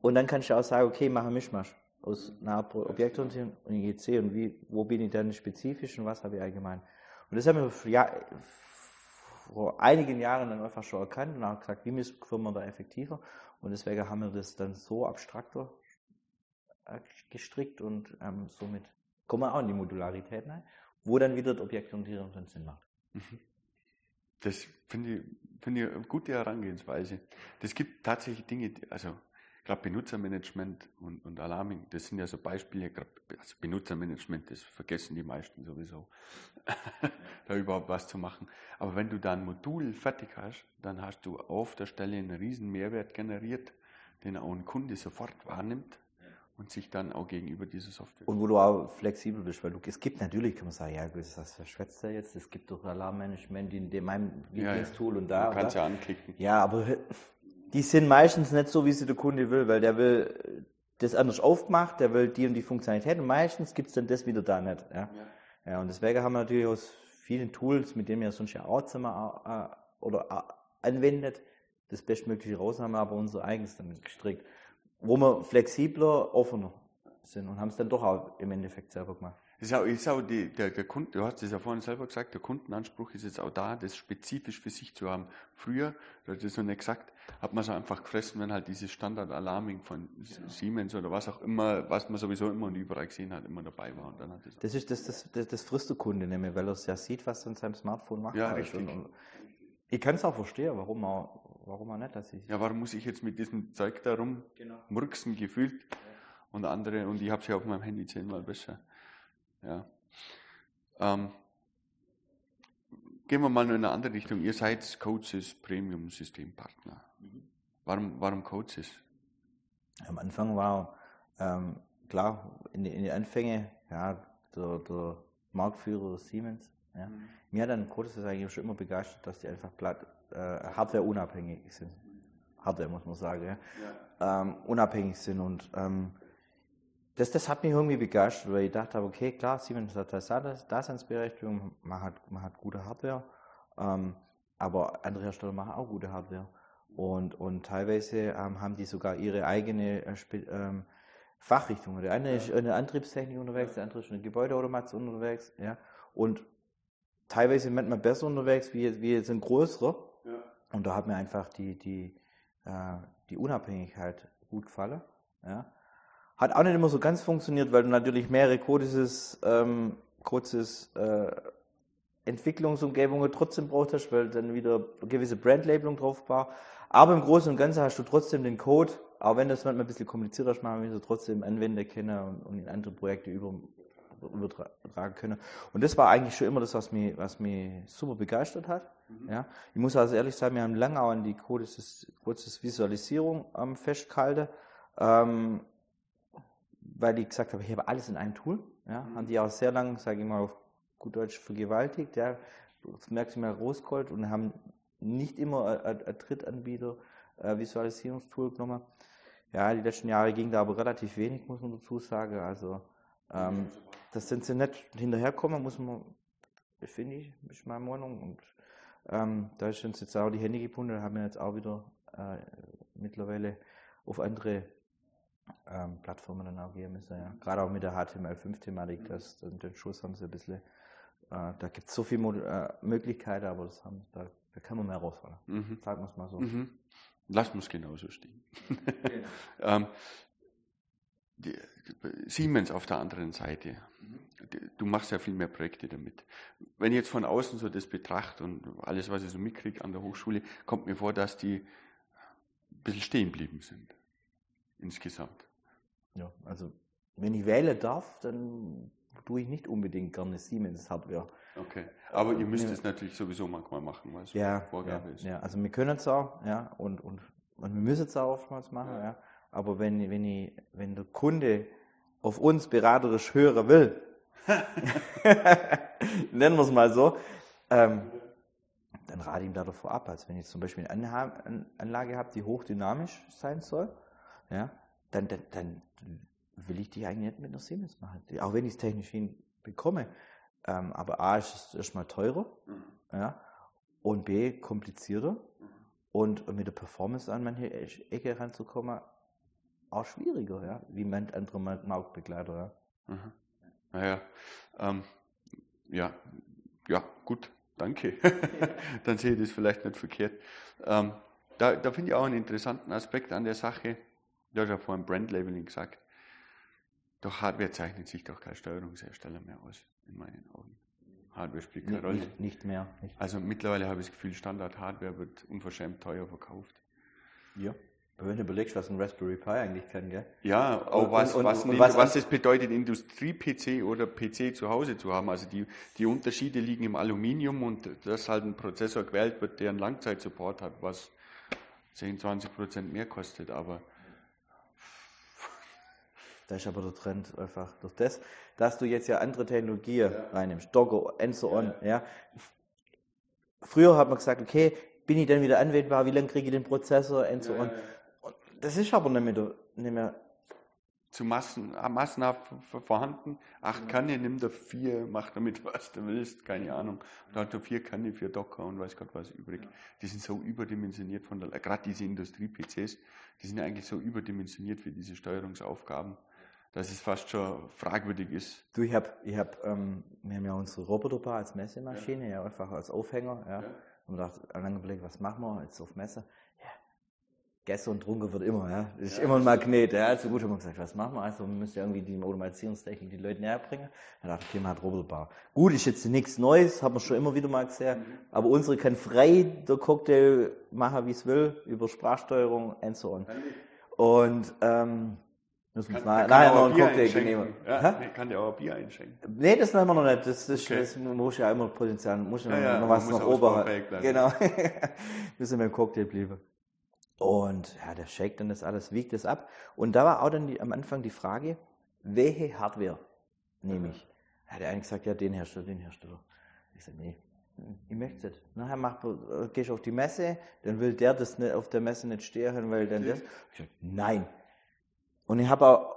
Und dann kannst du auch sagen, okay, mache Mischmasch aus einer Objektorientierung und IEC und wie, wo bin ich dann spezifisch und was habe ich allgemein. Und das haben wir vor, ja, vor einigen Jahren dann einfach schon erkannt und auch gesagt, wie müssen wir da effektiver. Und deswegen haben wir das dann so abstrakter äh, gestrickt und ähm, somit kommen wir auch in die Modularität rein, wo dann wieder die Objektorientierung dann Sinn macht. Mhm. Das finde ich, finde ich eine gute Herangehensweise. Das gibt tatsächlich Dinge, also gerade Benutzermanagement und, und Alarming, das sind ja so Beispiele, also Benutzermanagement, das vergessen die meisten sowieso, da überhaupt was zu machen. Aber wenn du da ein Modul fertig hast, dann hast du auf der Stelle einen riesen Mehrwert generiert, den auch ein Kunde sofort wahrnimmt und sich dann auch gegenüber dieser Software. Und wo du auch flexibel bist, weil du, es gibt natürlich, kann man sagen, ja, das verschwätzt er jetzt, es gibt doch Alarmmanagement in dem meinem Lieblingstool ja, ja. und da. Du kannst ja anklicken. Ja, aber die sind meistens nicht so, wie sie der Kunde will, weil der will das anders aufgemacht, der will die und die Funktionalität und meistens gibt es dann das wieder da nicht. Ja. ja. ja. und deswegen haben wir natürlich aus vielen Tools, mit denen wir sonst ja auch zusammen äh, oder äh, anwendet, das bestmögliche raus, haben wir aber unser eigenes damit gestrickt, wo wir flexibler, offener sind und haben es dann doch auch im Endeffekt selber gemacht. Das ist auch, ist auch die, der, der Kunde, du hast es ja vorhin selber gesagt, der Kundenanspruch ist jetzt auch da, das spezifisch für sich zu haben. Früher, du hast es noch nicht gesagt, hat man so einfach gefressen, wenn halt dieses Standard-Alarming von genau. Siemens oder was auch immer, was man sowieso immer und überall gesehen hat, immer dabei war. Und dann hat das, das ist das, das, das, das frisst der Kunde nämlich, weil er es ja sieht, was er in seinem Smartphone macht. Ja, richtig. Und, und ich kann es auch verstehen, warum er, warum er nicht das ist. Ja, warum muss ich jetzt mit diesem Zeug da rummurksen genau. gefühlt ja. und andere, und ich habe es ja auf meinem Handy zehnmal besser. Ja. Ähm, gehen wir mal in eine andere Richtung. Ihr seid Coaches Premium Systempartner. Mhm. Warum, warum Coaches? Am Anfang war ähm, klar, in, in den Anfängen, ja, der, der Marktführer Siemens. Ja. Mhm. Mir hat dann Coaches eigentlich schon immer begeistert, dass die einfach platt, äh, hardware unabhängig sind. Hardware muss man sagen, ja, ja. Ähm, unabhängig sind. Und ähm, das, das hat mich irgendwie begeistert, weil ich dachte, okay, klar, Siemens hat das Daseinsberechtigung, man hat, man hat gute Hardware, ähm, aber andere Hersteller machen auch gute Hardware. Und, und teilweise ähm, haben die sogar ihre eigene äh, ähm, Fachrichtung. Der eine ja. ist in der Antriebstechnik unterwegs, der andere ist in der Gebäudeautomation unterwegs. Ja? Und teilweise manchmal besser unterwegs, wie, wie jetzt ein größerer. Ja. Und da hat mir einfach die, die, äh, die Unabhängigkeit gut gefallen. Ja? Hat auch nicht immer so ganz funktioniert, weil du natürlich mehrere kurzes, ähm, kurzes äh, Entwicklungsumgebungen trotzdem braucht hast, weil dann wieder gewisse Brandlabelung drauf war. Aber im Großen und Ganzen hast du trotzdem den Code, auch wenn das manchmal ein bisschen komplizierter ist, machen wir trotzdem Anwender kennen und, und in andere Projekte über, übertragen können. Und das war eigentlich schon immer das, was mich, was mich super begeistert hat. Mhm. Ja. Ich muss also ehrlich sagen, wir haben lange auch an die Codes, Visualisierung ähm, festgehalten. Ähm, weil ich gesagt habe, ich habe alles in einem Tool. Ja, mhm. Haben die auch sehr lange, sage ich mal auf gut Deutsch, vergewaltigt. Ja, das merkst du mal rausgeholt und haben nicht immer ein Drittanbieter äh, Visualisierungstool genommen. Ja, die letzten Jahre ging da aber relativ wenig, muss man dazu sagen. Also ähm, das sind sie nicht hinterherkommen, muss man, finde ich, ist meine Meinung. Und ähm, da uns jetzt auch die Hände gebunden, haben wir jetzt auch wieder äh, mittlerweile auf andere ähm, Plattformen dann auch gehen müssen. Ja. Gerade auch mit der HTML5-Thematik, mhm. das, den Schuss haben sie ein bisschen, äh, da gibt es so viele äh, Möglichkeiten, aber das haben, da, da kann man mehr rausholen. Mhm. Sagen wir es mal so. Mhm. Lassen wir es genauso stehen. Genau. ähm, die, Siemens auf der anderen Seite. Mhm. Du machst ja viel mehr Projekte damit. Wenn ich jetzt von außen so das betrachte und alles, was ich so mitkriege an der Hochschule, kommt mir vor, dass die ein bisschen stehen geblieben sind insgesamt. Ja, also wenn ich wählen darf, dann tue ich nicht unbedingt gerne Siemens Hardware. Okay, aber ihr müsst es natürlich sowieso manchmal machen, weil es ja, Vorgabe ja, ist. Ja, also wir können es auch, ja, und, und, und wir müssen es auch oftmals machen, ja. ja. Aber wenn, wenn, ich, wenn der Kunde auf uns beraterisch hören will, nennen wir es mal so, ähm, dann rate ich ihm da davor ab. Also wenn ich zum Beispiel eine Anlage habe, die hochdynamisch sein soll, ja, dann, dann, dann will ich die eigentlich nicht mit einer Siemens machen. Auch wenn ich es technisch hinbekomme. Ähm, aber A ist es erstmal teurer mhm. ja, und B komplizierter mhm. und mit der Performance an manche Ecke ranzukommen auch schwieriger, ja, wie manche andere Marktbegleiter. Ja. Mhm. Naja, ähm, ja, ja, gut, danke. Dann sehe ich das vielleicht nicht verkehrt. Ähm, da, da finde ich auch einen interessanten Aspekt an der Sache. Du hast ja vorhin Brandlabeling gesagt. Doch Hardware zeichnet sich doch kein Steuerungshersteller mehr aus, in meinen Augen. Hardware spielt keine Rolle. Nicht, nicht mehr. Nicht. Also mittlerweile habe ich das Gefühl, Standard-Hardware wird unverschämt teuer verkauft. Ja. Wenn du überlegst, was ein Raspberry Pi eigentlich kann, gell? Ja, auch was, und, was, und, was, was es bedeutet, Industrie-PC oder PC zu Hause zu haben. Also die, die Unterschiede liegen im Aluminium und dass halt ein Prozessor gewählt wird, der einen Langzeitsupport hat, was 10, 20 Prozent mehr kostet. Aber da ist aber der Trend einfach durch das, dass du jetzt ja andere Technologien ja. reinnimmst, Docker, and so on. Ja. ja. Früher hat man gesagt, okay, bin ich dann wieder anwendbar, wie lange kriege ich den Prozessor, and so on. Und das ist aber nicht mehr, nicht mehr zu Massen, ah, massenhaft vorhanden. Acht Kanne, nimm da vier, mach damit was du willst, keine Ahnung. Und dann hat er vier Kanne für Docker und weiß Gott was übrig. Die sind so überdimensioniert von der, gerade diese Industrie-PCs, die sind eigentlich so überdimensioniert für diese Steuerungsaufgaben dass es fast schon fragwürdig ist. Du, ich habe, ich hab, ähm, wir haben ja unsere Roboterbar als Messemaschine, ja. ja, einfach als Aufhänger, ja. ja. Und dachte, lange überlegt, was machen wir jetzt auf Messe? Ja, Gäste und Trunken wird immer, ja. Das ist ja, immer ein Magnet, ja. So gut haben wir gesagt, was machen wir? Also, wir müssen ja irgendwie die Automatisierungstechnik die Leute näher bringen. Dann dachte ich, okay, man hat Roboterbar. Gut, ist jetzt nichts Neues, haben wir schon immer wieder mal gesehen. Mhm. Aber unsere kann frei der Cocktail machen, wie es will, über Sprachsteuerung and so on. Und, ähm, Müssen kann, nachher noch einen Cocktail nehmen. Ja, nee, kann der auch Bier einschenken? Nee, das machen wir noch nicht. Das, das, okay. das muss ja immer Potenzial, muss ja, ja noch was noch ober. Genau. Müssen wir im Cocktail bleiben. Und ja, der shake dann das alles, wiegt das ab. Und da war auch dann die, am Anfang die Frage, welche Hardware nehme ich? Ja, der eine gesagt, ja, den Hersteller, den Hersteller. Ich sage, nee, Ich möchte es nicht. Nachher mach, äh, gehst du auf die Messe, dann will der das nicht, auf der Messe nicht stehen, weil dann das. Ich sag, nein. Und ich habe auch,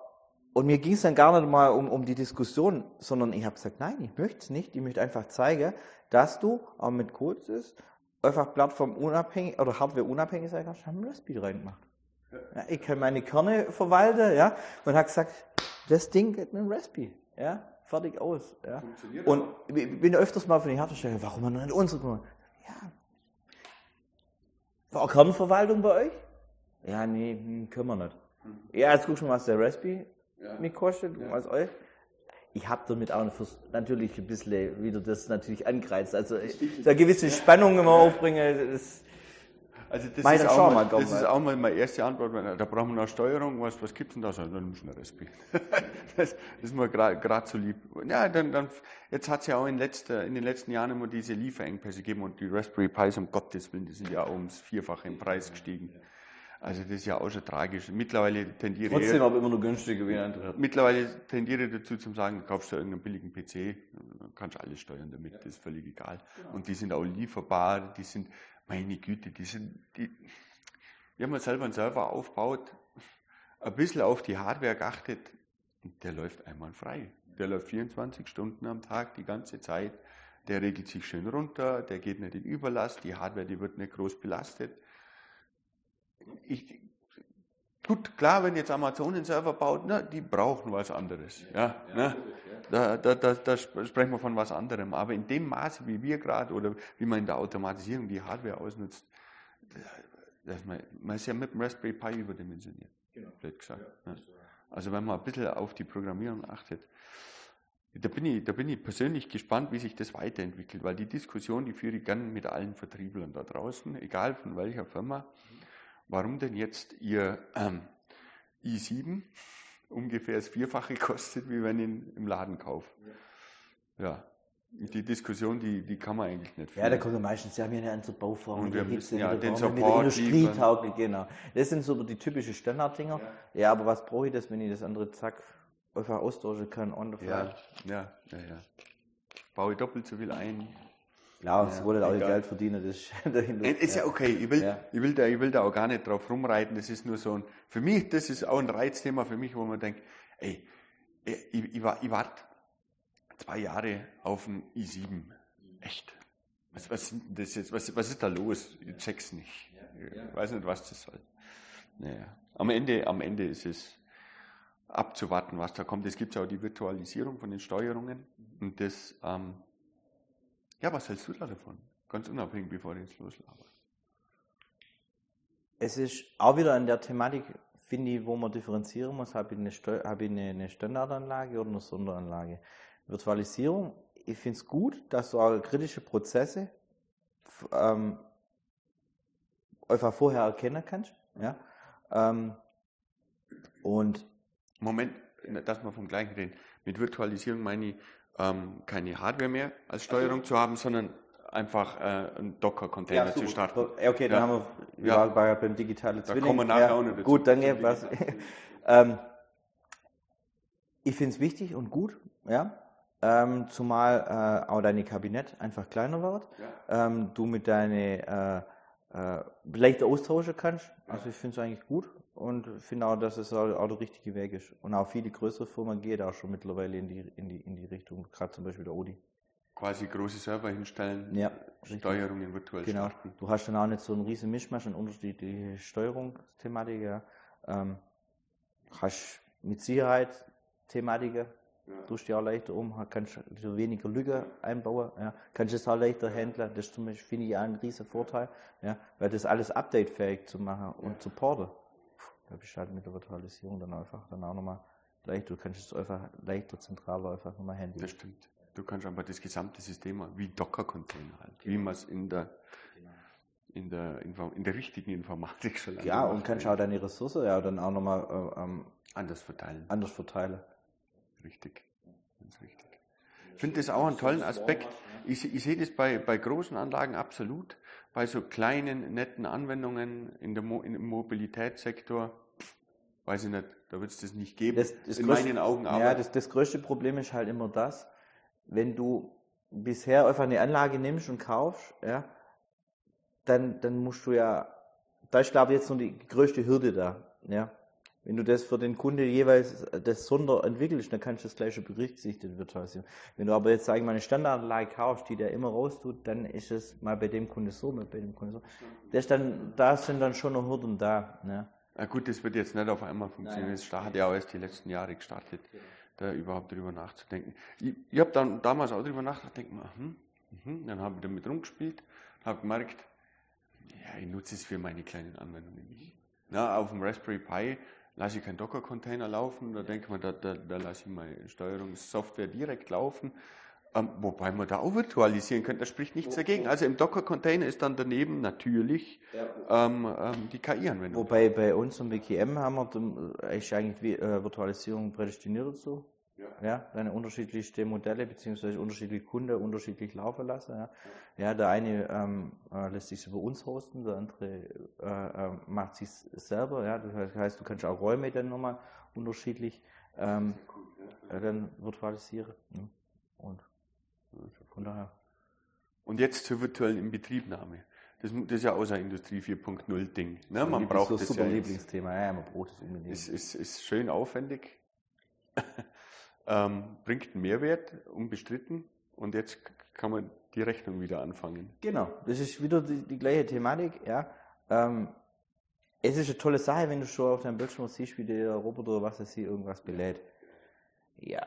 und mir ging es dann gar nicht mal um, um die Diskussion, sondern ich habe gesagt, nein, ich möchte es nicht. Ich möchte einfach zeigen, dass du auch mit Codes einfach plattformunabhängig oder hardwareunabhängig sein kannst. haben Raspberry reingemacht. Ja, ich kann meine Kerne verwalten, ja, und habe gesagt, das Ding geht mit einem Raspberry, ja, fertig aus, ja. Und ich bin öfters mal von den Herstellern, warum haben wir nicht unsere gemacht? Ja. War Kernverwaltung bei euch? Ja, nee, hm, können wir nicht. Ja, jetzt guck schon, was der Raspberry ja. mich kostet, ja. was euch. Ich habe damit auch natürlich ein bisschen wieder das natürlich angreizt. Also da gewisse Spannungen immer aufbringen. Das, also das, ist auch, mal, das ist auch mal meine erste Antwort. Da brauchen wir noch Steuerung. Was, was gibt es denn da? Dann du eine Respi. das, ist mir gerade so lieb. Ja, dann, dann, jetzt hat es ja auch in, letzter, in den letzten Jahren immer diese Lieferengpässe gegeben und die Raspberry Pis, um Gottes Willen, die sind ja ums Vierfache im Preis gestiegen. Also das ist ja auch schon tragisch. Mittlerweile tendiere ich. Trotzdem aber immer noch günstiger wie andere. Mittlerweile tendiere ich dazu zu sagen, kaufst du irgendeinen billigen PC, kannst du alles steuern damit, das ist völlig egal. Genau. Und die sind auch lieferbar, die sind, meine Güte, die sind, die, wenn man selber einen Server aufbaut, ein bisschen auf die Hardware geachtet, der läuft einmal frei. Der läuft 24 Stunden am Tag, die ganze Zeit. Der regelt sich schön runter, der geht nicht in Überlast, die Hardware, die wird nicht groß belastet ich, gut, klar, wenn jetzt Amazon einen Server baut, na, die brauchen was anderes. Ja, ja, ne? da, da, da, da sprechen wir von was anderem. Aber in dem Maße, wie wir gerade oder wie man in der Automatisierung die Hardware ausnutzt, das, man, man ist ja mit dem Raspberry Pi überdimensioniert. Genau. Blöd gesagt. Ja, ne? Also wenn man ein bisschen auf die Programmierung achtet. Da bin, ich, da bin ich persönlich gespannt, wie sich das weiterentwickelt, weil die Diskussion, die führe ich gerne mit allen Vertrieblern da draußen, egal von welcher Firma. Mhm warum denn jetzt Ihr ähm, i7 ungefähr das Vierfache kostet, wie wenn ich ihn im Laden kaufe. Ja. ja. Die Diskussion, die, die kann man eigentlich nicht führen. Ja, da kommt meistens, ja, wir haben eine andere Bauform. Und wir müssen ja den Support Industrietauglich, genau. Das sind so die typischen Standarddinger. Ja. ja, aber was brauche ich das, wenn ich das andere zack einfach austauschen kann on the fly? Ja, ja, ja, ja. Baue ich doppelt so viel ein, Klar, sie ja, wollen auch ihr Geld verdienen, das ist dahinter. Ist ja okay, ich will, ja. ich, will da, ich will da auch gar nicht drauf rumreiten, das ist nur so ein, für mich, das ist auch ein Reizthema für mich, wo man denkt, ey, ich, ich, war, ich warte zwei Jahre auf ein i7. Echt. Was, was, das jetzt, was, was ist da los? Ich check's nicht. Ich weiß nicht, was das soll. Naja. Am Ende, am Ende ist es abzuwarten, was da kommt. Es gibt auch die Virtualisierung von den Steuerungen und das, ähm, ja, was hältst du da davon? Ganz unabhängig, bevor du jetzt loslaberst. Es ist auch wieder an der Thematik, finde ich, wo man differenzieren muss. Habe ich eine, habe ich eine, eine Standardanlage oder eine Sonderanlage? Virtualisierung, ich finde es gut, dass du auch kritische Prozesse ähm, einfach vorher erkennen kannst. Ja? Ähm, und Moment, dass wir vom gleichen reden. Mit Virtualisierung meine ich, ähm, keine Hardware mehr als Steuerung okay. zu haben, sondern einfach äh, einen Docker-Container ja, zu starten. Okay, dann ja. haben wir ja. bei, beim digitalen Zwilling. Da kommen wir nachher auch noch. Gut, danke. Was, ähm, ich finde es wichtig und gut, ja. Ähm, zumal äh, auch deine Kabinett einfach kleiner wird. Ähm, du mit deine äh, äh, leichter austauschen kannst. Also ich finde es eigentlich gut und finde auch, dass es auch der richtige Weg ist. Und auch viele größere Firmen gehen auch schon mittlerweile in die, in die, in die Richtung, gerade zum Beispiel der Audi. Quasi große Server hinstellen, ja, Steuerungen virtuell genau. starten. Du hast dann auch nicht so einen riesen Mischmasch und unterschiedliche Steuerungsthematiken. Ja. Ähm, hast mit Sicherheit Thematiken, ja. tust dir auch leichter um, kannst du weniger Lücken einbauen, ja. kannst es auch leichter handeln. Das zum Beispiel finde ich auch einen riesen Vorteil, ja, weil das alles updatefähig zu machen und ja. supporten. Da bist du halt mit der Virtualisierung dann einfach dann auch nochmal leicht, du kannst es einfach leichter zentraler einfach nochmal handeln. Das stimmt. Du kannst einfach das gesamte System wie Docker-Container halt, genau. wie man es in der, genau. in der, in der richtigen Informatik schon Ja, und kannst auch deine Ressourcen ja dann auch nochmal äh, ähm, anders verteilen. Anders verteilen. Richtig. Ganz richtig. Ich finde das auch einen tollen Aspekt. Ich, ich sehe das bei, bei großen Anlagen absolut bei so kleinen, netten Anwendungen in der Mo im Mobilitätssektor, weiß ich nicht, da wird es das nicht geben. Das, das in größte, meinen Augen aber. Ja, das, das größte Problem ist halt immer das, wenn du bisher einfach eine Anlage nimmst und kaufst, ja, dann, dann musst du ja, da ist glaube ich jetzt noch die größte Hürde da, ja. Wenn du das für den Kunde jeweils äh, das Sonder entwickelst, dann kannst du das gleiche berücksichtigen virtualisieren. Wenn du aber jetzt, sag ich mal, eine Standardanlage kaufst, die der immer raus tut, dann ist es mal bei dem Kunde so, mal bei dem Kunde so. Das dann, da sind dann schon noch Hürden da. Ne? Na gut, das wird jetzt nicht auf einmal funktionieren. Das hat ja auch erst die letzten Jahre gestartet, da überhaupt drüber nachzudenken. Ich, ich habe dann damals auch drüber nachgedacht, denke mal, hm, hm, dann habe ich damit rumgespielt, habe gemerkt, ja, ich nutze es für meine kleinen Anwendungen nicht. Na, auf dem Raspberry Pi lasse ich keinen Docker-Container laufen, da denke man, da, da, da lasse ich meine Steuerungssoftware direkt laufen. Ähm, wobei man da auch virtualisieren könnte, da spricht nichts dagegen. Also im Docker-Container ist dann daneben natürlich ähm, ähm, die KI-Anwendung. Wobei bei uns im WKM haben wir ist eigentlich äh, Virtualisierung prädestiniert dazu. Ja. ja, dann unterschiedlichste Modelle beziehungsweise unterschiedliche Kunden unterschiedlich laufen lassen. Ja, ja der eine ähm, äh, lässt sich über uns hosten, der andere äh, äh, macht sich selber. Ja, das heißt, du kannst auch Räume dann nochmal unterschiedlich ähm, ja. dann virtualisieren. Ne? Und von daher. Und jetzt zur virtuellen Inbetriebnahme. Das, das ist ja auch ein Industrie 4.0 Ding. Ne? Man braucht das, das super ja Lieblingsthema. Ja, man braucht es unbedingt. Es ist, ist schön aufwendig. ähm, bringt einen Mehrwert, unbestritten. Und jetzt kann man die Rechnung wieder anfangen. Genau, das ist wieder die, die gleiche Thematik. Ja. Ähm, es ist eine tolle Sache, wenn du schon auf deinem Bildschirm siehst, wie der Roboter oder was er hier irgendwas belädt. Ja,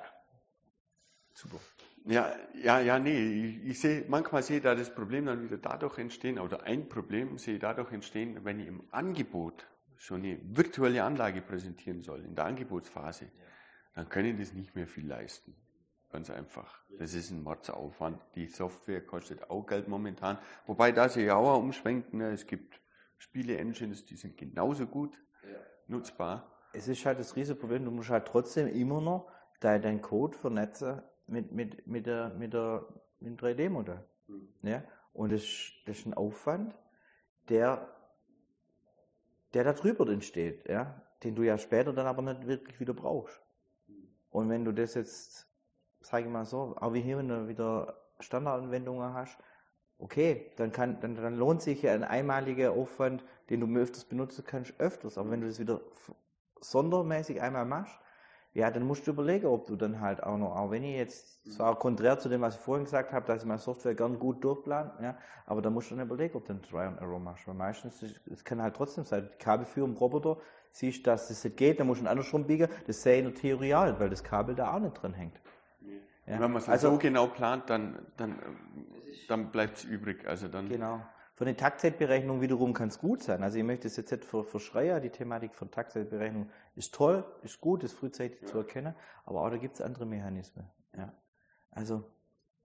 super. Ja, ja, ja, nee, ich, ich sehe, manchmal sehe ich da das Problem dann wieder dadurch entstehen, oder ein Problem sehe ich dadurch entstehen, wenn ich im Angebot schon eine virtuelle Anlage präsentieren soll, in der Angebotsphase. Ja dann können die das nicht mehr viel leisten. Ganz einfach. Das ist ein Mordsaufwand. Die Software kostet auch Geld momentan. Wobei da sich ja auch umschwenkt. Ne? Es gibt Spiele-Engines, die sind genauso gut ja. nutzbar. Es ist halt das Riesenproblem, du musst halt trotzdem immer noch deinen Code vernetzen mit, mit, mit, der, mit, der, mit dem 3D-Modell. Mhm. Ja? Und das, das ist ein Aufwand, der, der da drüber entsteht, ja? den du ja später dann aber nicht wirklich wieder brauchst. Und wenn du das jetzt, sage ich mal so, auch wie hier, wenn du wieder Standardanwendungen hast, okay, dann, kann, dann, dann lohnt sich ja ein einmaliger Aufwand, den du öfters benutzen kannst, öfters. Aber wenn du das wieder sondermäßig einmal machst, ja, dann musst du überlegen, ob du dann halt auch noch, auch wenn ich jetzt, mhm. zwar konträr zu dem, was ich vorhin gesagt habe, dass ich meine Software gern gut durchplan, ja, aber da musst du dann überlegen, ob du dann Try and Error machst. Weil meistens, es kann halt trotzdem sein, Kabelführung Roboter, siehst, dass das nicht geht, dann musst du einen andersrum biegen. Das sehe ich in der Theorie auch nicht, weil das Kabel da auch nicht drin hängt. Ja. Wenn man es also, so genau plant, dann, dann, dann bleibt es übrig. Also dann genau. Von den Taktzeitberechnungen wiederum kann es gut sein. Also ich möchte es jetzt nicht Schreier, die Thematik von Taktzeitberechnung ist toll, ist gut, ist frühzeitig ja. zu erkennen, aber auch da gibt es andere Mechanismen. Ja. Also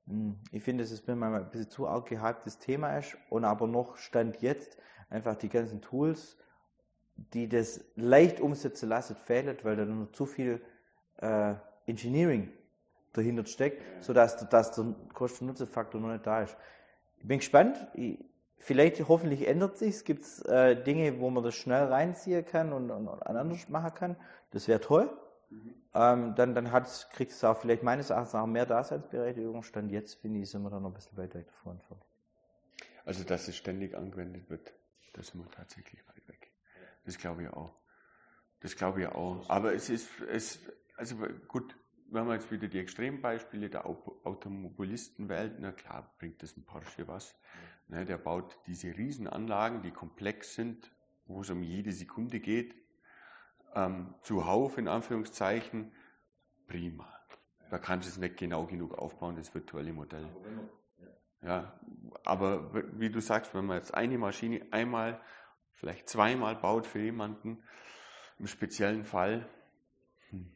hm, ich finde, dass es mir mal ein bisschen zu arg gehyptes Thema ist und aber noch Stand jetzt einfach die ganzen Tools die das leicht umsetzen lassen, fehlt, weil da noch zu viel äh, Engineering dahinter steckt, sodass dass der Kosten-Nutzen-Faktor noch nicht da ist. Ich bin gespannt. Ich, vielleicht, hoffentlich ändert sich. Es gibt äh, Dinge, wo man das schnell reinziehen kann und, und, und anders machen kann. Das wäre toll. Mhm. Ähm, dann dann kriegt es auch vielleicht meines Erachtens auch mehr Daseinsberechtigung. Stand jetzt, finde ich, sind wir da noch ein bisschen weiter davon entfernt. Also, dass es ständig angewendet wird, das sind wir tatsächlich weit weg. Das glaube ich auch. Das glaube ich auch. Aber es ist, es, also gut, wenn man jetzt wieder die Extrembeispiele der Automobilistenwelt, na klar, bringt das ein Porsche was. Ne, der baut diese Riesenanlagen, die komplex sind, wo es um jede Sekunde geht, ähm, zuhauf in Anführungszeichen, prima. Da kannst du es nicht genau genug aufbauen, das virtuelle Modell. Ja, aber wie du sagst, wenn man jetzt eine Maschine einmal vielleicht zweimal baut für jemanden, im speziellen Fall, hm,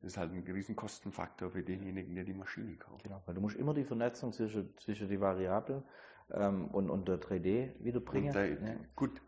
das ist halt ein riesen Kostenfaktor für denjenigen, der die Maschine kauft. Genau, weil du musst immer die Vernetzung zwischen, zwischen die Variablen ähm, und, und der 3D wiederbringen. Da, ja. Gut,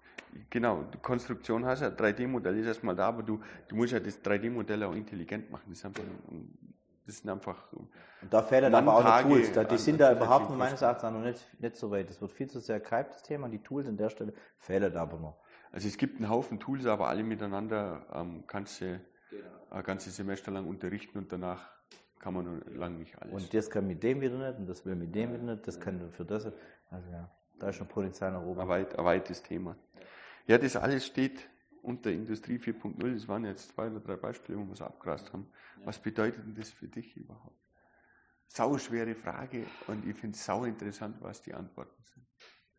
genau, die Konstruktion hast ja, 3D-Modell ist erstmal da, aber du, du musst ja das 3D-Modell auch intelligent machen. Das ist einfach ein, das sind einfach. Und da fehlen aber auch die Tools. Da, die sind da überhaupt meines Erachtens noch nicht, nicht so weit. Das wird viel zu sehr gehypt, das Thema. Die Tools an der Stelle fehlen aber noch. Also es gibt einen Haufen Tools, aber alle miteinander ähm, kannst du genau. ein ganzes Semester lang unterrichten und danach kann man noch lange nicht alles. Und das kann mit dem wieder nicht und das will mit dem wieder nicht, das kann für das. Also ja, da ist noch Potenzial nach oben. Ein, weit, ein weites Thema. Ja, das alles steht unter Industrie 4.0. Das waren jetzt zwei oder drei Beispiele, wo wir es abgrast haben. Was bedeutet denn das für dich überhaupt? Sau schwere Frage und ich finde es sau interessant, was die Antworten sind.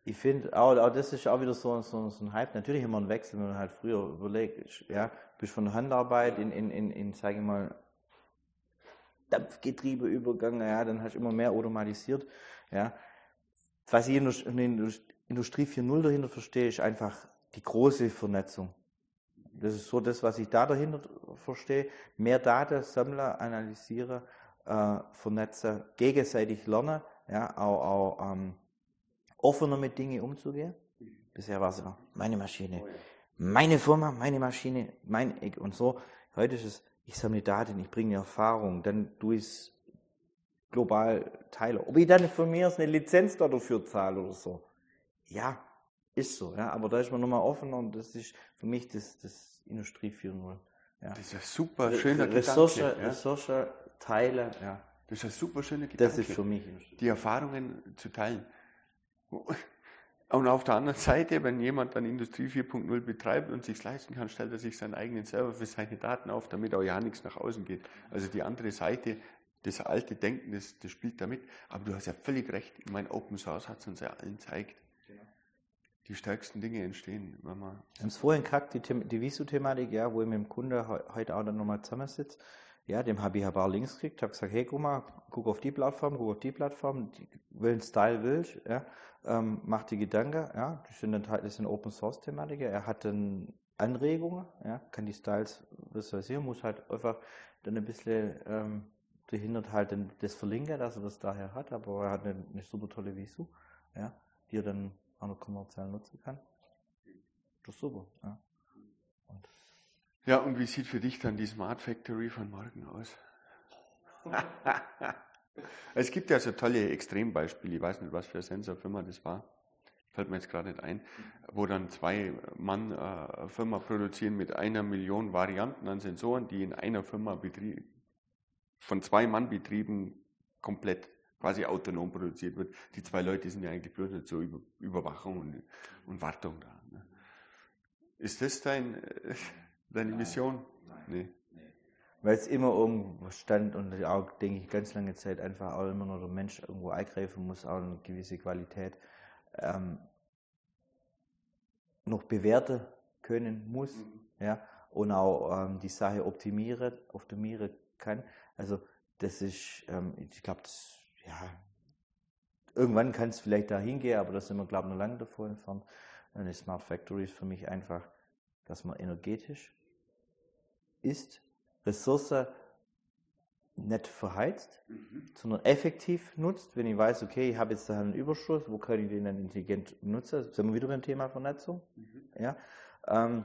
Ich finde, auch, auch das ist auch wieder so, so, so ein Hype. Natürlich immer ein Wechsel, wenn man halt früher überlegt, ja, bist von Handarbeit in, in, in, in sage ich mal, Dampfgetriebe übergegangen, ja, dann hast du immer mehr automatisiert, ja. Was ich in der Industrie 4.0 dahinter verstehe, ist einfach die große Vernetzung. Das ist so das, was ich da dahinter verstehe. Mehr Daten sammeln, analysieren, äh, vernetzen, gegenseitig lernen, ja, auch, auch ähm, offener mit Dingen umzugehen. Bisher war es ja meine Maschine, meine Firma, meine Maschine, mein Eck und so. Heute ist es, ich sammle Daten, ich bringe Erfahrung, dann du es global teile. Ob ich dann von mir eine Lizenz dafür zahle oder so. Ja, ist so, ja, aber da ist man nochmal offen und das ist für mich das, das Industrie 4.0. Ja. Das ist ein super schöner Ressource, Gedanke. Ja? Ressource teilen, ja. Das ist ein super schöner Gedanke. Das ist für mich. Die Erfahrungen zu teilen. Und auf der anderen Seite, wenn jemand dann Industrie 4.0 betreibt und sich leisten kann, stellt er sich seinen eigenen Server für seine Daten auf, damit auch ja nichts nach außen geht. Also die andere Seite, das alte Denken, das, das spielt damit. Aber du hast ja völlig recht, mein Open Source hat es uns ja allen gezeigt. Die stärksten Dinge entstehen, wenn man. Wir haben es vorhin gehabt, die, die Visu-Thematik, ja, wo ich mit dem Kunde heute auch dann nochmal zusammensitze. Ja, dem habe ich ein paar Links gekriegt, habe gesagt, hey, guck mal, guck auf die Plattform, guck auf die Plattform, welchen Style willst, ja, ähm, mach die Gedanken, ja, das sind, das sind Open Source Thematiken, er hat dann Anregungen, ja, kann die Styles visualisieren, muss halt einfach dann ein bisschen ähm, behindert halt das verlinken, dass er das daher hat, aber er hat eine, eine super tolle Visu, ja, die er dann auch noch kommerziell nutzen kann. Das ist super, ja. Und ja, und wie sieht für dich dann die Smart Factory von morgen aus? es gibt ja so tolle Extrembeispiele, ich weiß nicht, was für eine Sensorfirma das war, fällt mir jetzt gerade nicht ein, wo dann zwei Mann äh, Firma produzieren mit einer Million Varianten an Sensoren, die in einer Firma von zwei Mann betrieben komplett quasi autonom produziert wird. Die zwei Leute sind ja eigentlich bloß nicht zur Überwachung und, und Wartung da. Ne? Ist das dein, äh, deine Nein. Mission? Nein. Nee. Weil es immer irgendwo stand und auch, denke ich, ganz lange Zeit einfach auch immer nur der Mensch irgendwo eingreifen muss, auch eine gewisse Qualität ähm, noch bewerten können muss, mhm. ja, und auch ähm, die Sache optimieren, optimieren kann. Also das ist, ähm, ich glaube, ja, irgendwann kann es vielleicht da hingehen, aber da sind wir, glaube ich, noch lange davor entfernt. Eine Smart Factory ist für mich einfach, dass man energetisch ist, Ressourcen nicht verheizt, mhm. sondern effektiv nutzt. Wenn ich weiß, okay, ich habe jetzt da einen Überschuss, wo kann ich den dann intelligent nutzen? Jetzt sind wir wieder beim Thema Vernetzung. Mhm. Ja, ähm,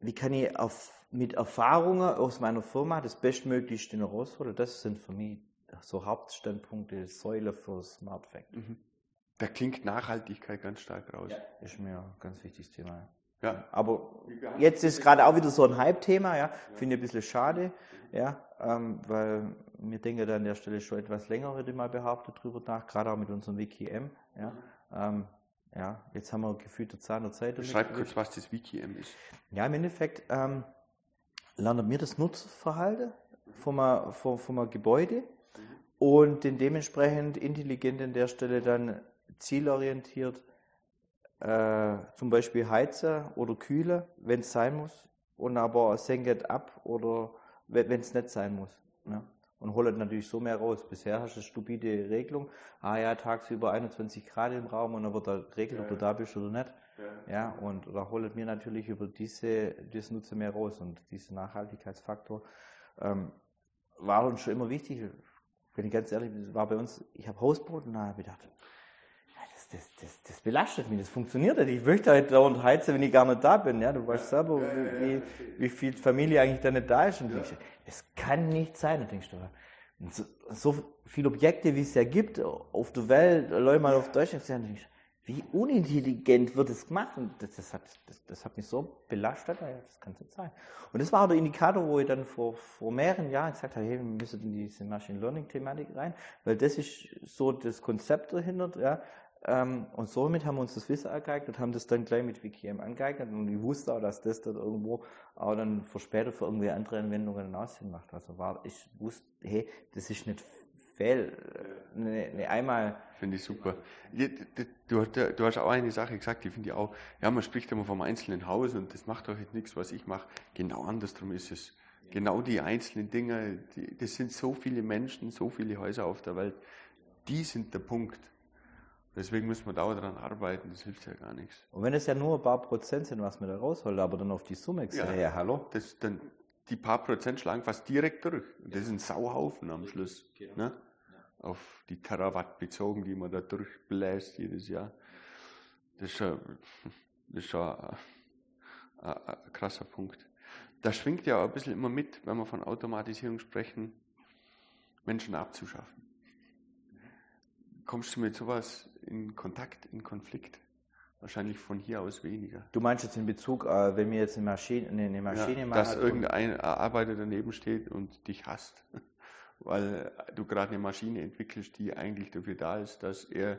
wie kann ich auf, mit Erfahrungen aus meiner Firma das Bestmöglichste herausholen? Das sind für mich so Hauptstandpunkte, Säule für Smart Factory. Mhm. Da klingt Nachhaltigkeit ganz stark raus. Ja. Ist mir ein ganz wichtiges Thema. Ja. Aber jetzt ist gerade auch wieder so ein Hype-Thema, ja. Finde ich ein bisschen schade, ja, ähm, weil wir denken da an der Stelle schon etwas länger, würde ich mal behaupten, drüber nach, gerade auch mit unserem WikiM, ja. Ähm, ja, jetzt haben wir gefühlt der Zeit. Beschreib kurz, was das WikiM ist. Ja, im Endeffekt ähm, lernen wir das Nutzerverhalten von von einem Gebäude und den dementsprechend intelligent an der Stelle dann zielorientiert äh, zum Beispiel heizen oder kühlen, wenn es sein muss, und aber senket ab oder wenn es nicht sein muss. Ne? Und holt natürlich so mehr raus. Bisher hast du eine stupide Regelung. Ah ja, tagsüber 21 Grad im Raum und dann wird er regelt, ja. ob du da bist oder nicht. Ja, ja und da holt mir natürlich über diese, das Nutze mehr raus. Und dieser Nachhaltigkeitsfaktor ähm, war uns schon immer wichtig wenn ich ganz ehrlich bin, war bei uns, ich habe Hausboot und da habe ich gedacht, das, das, das, das belastet mich, das funktioniert nicht. Ich möchte halt da und heizen, wenn ich gar nicht da bin. Ja, du weißt selber, wie, wie viel Familie eigentlich da nicht da ist. Und ich, das kann nicht sein, da denkst du. So, so viele Objekte, wie es ja gibt auf der Welt, Leute mal auf Deutschland, denkst, wie unintelligent wird es gemacht? Und das, das, hat, das, das hat mich so belastet, naja, das kann nicht sein. Und das war auch der Indikator, wo ich dann vor, vor mehreren Jahren gesagt habe, hey, wir müssen in diese Machine Learning-Thematik rein, weil das ist so das Konzept dahinter, ja. Ähm, und somit haben wir uns das Wissen ergeeignet und haben das dann gleich mit WKM angeeignet und ich wusste auch, dass das dann irgendwo auch dann für später für irgendwie andere Anwendungen Aussehen macht. Also war, ich wusste, hey, das ist nicht fehl, ne, ne, einmal. Finde ich super. Du, du, hast auch eine Sache gesagt, die finde ich auch, ja, man spricht immer vom einzelnen Haus und das macht doch jetzt nichts, was ich mache. Genau andersrum ist es. Genau die einzelnen Dinge, die, das sind so viele Menschen, so viele Häuser auf der Welt, die sind der Punkt. Deswegen müssen wir da daran arbeiten, das hilft ja gar nichts. Und wenn es ja nur ein paar Prozent sind, was wir da rausholen, aber dann auf die Summe ja, ja, hallo? Das, dann, die paar Prozent schlagen fast direkt durch. Das ist ein Sauhaufen am Schluss. Genau. Ne? auf die Terawatt bezogen, die man da durchbläst jedes Jahr. Das ist schon, das ist schon ein, ein, ein krasser Punkt. Da schwingt ja auch ein bisschen immer mit, wenn wir von Automatisierung sprechen, Menschen abzuschaffen. Kommst du mit sowas in Kontakt, in Konflikt? Wahrscheinlich von hier aus weniger. Du meinst jetzt in Bezug, äh, wenn mir jetzt eine Maschine, eine Maschine ja, machen. Dass irgendein Arbeiter daneben steht und dich hasst weil du gerade eine Maschine entwickelst, die eigentlich dafür da ist, dass er.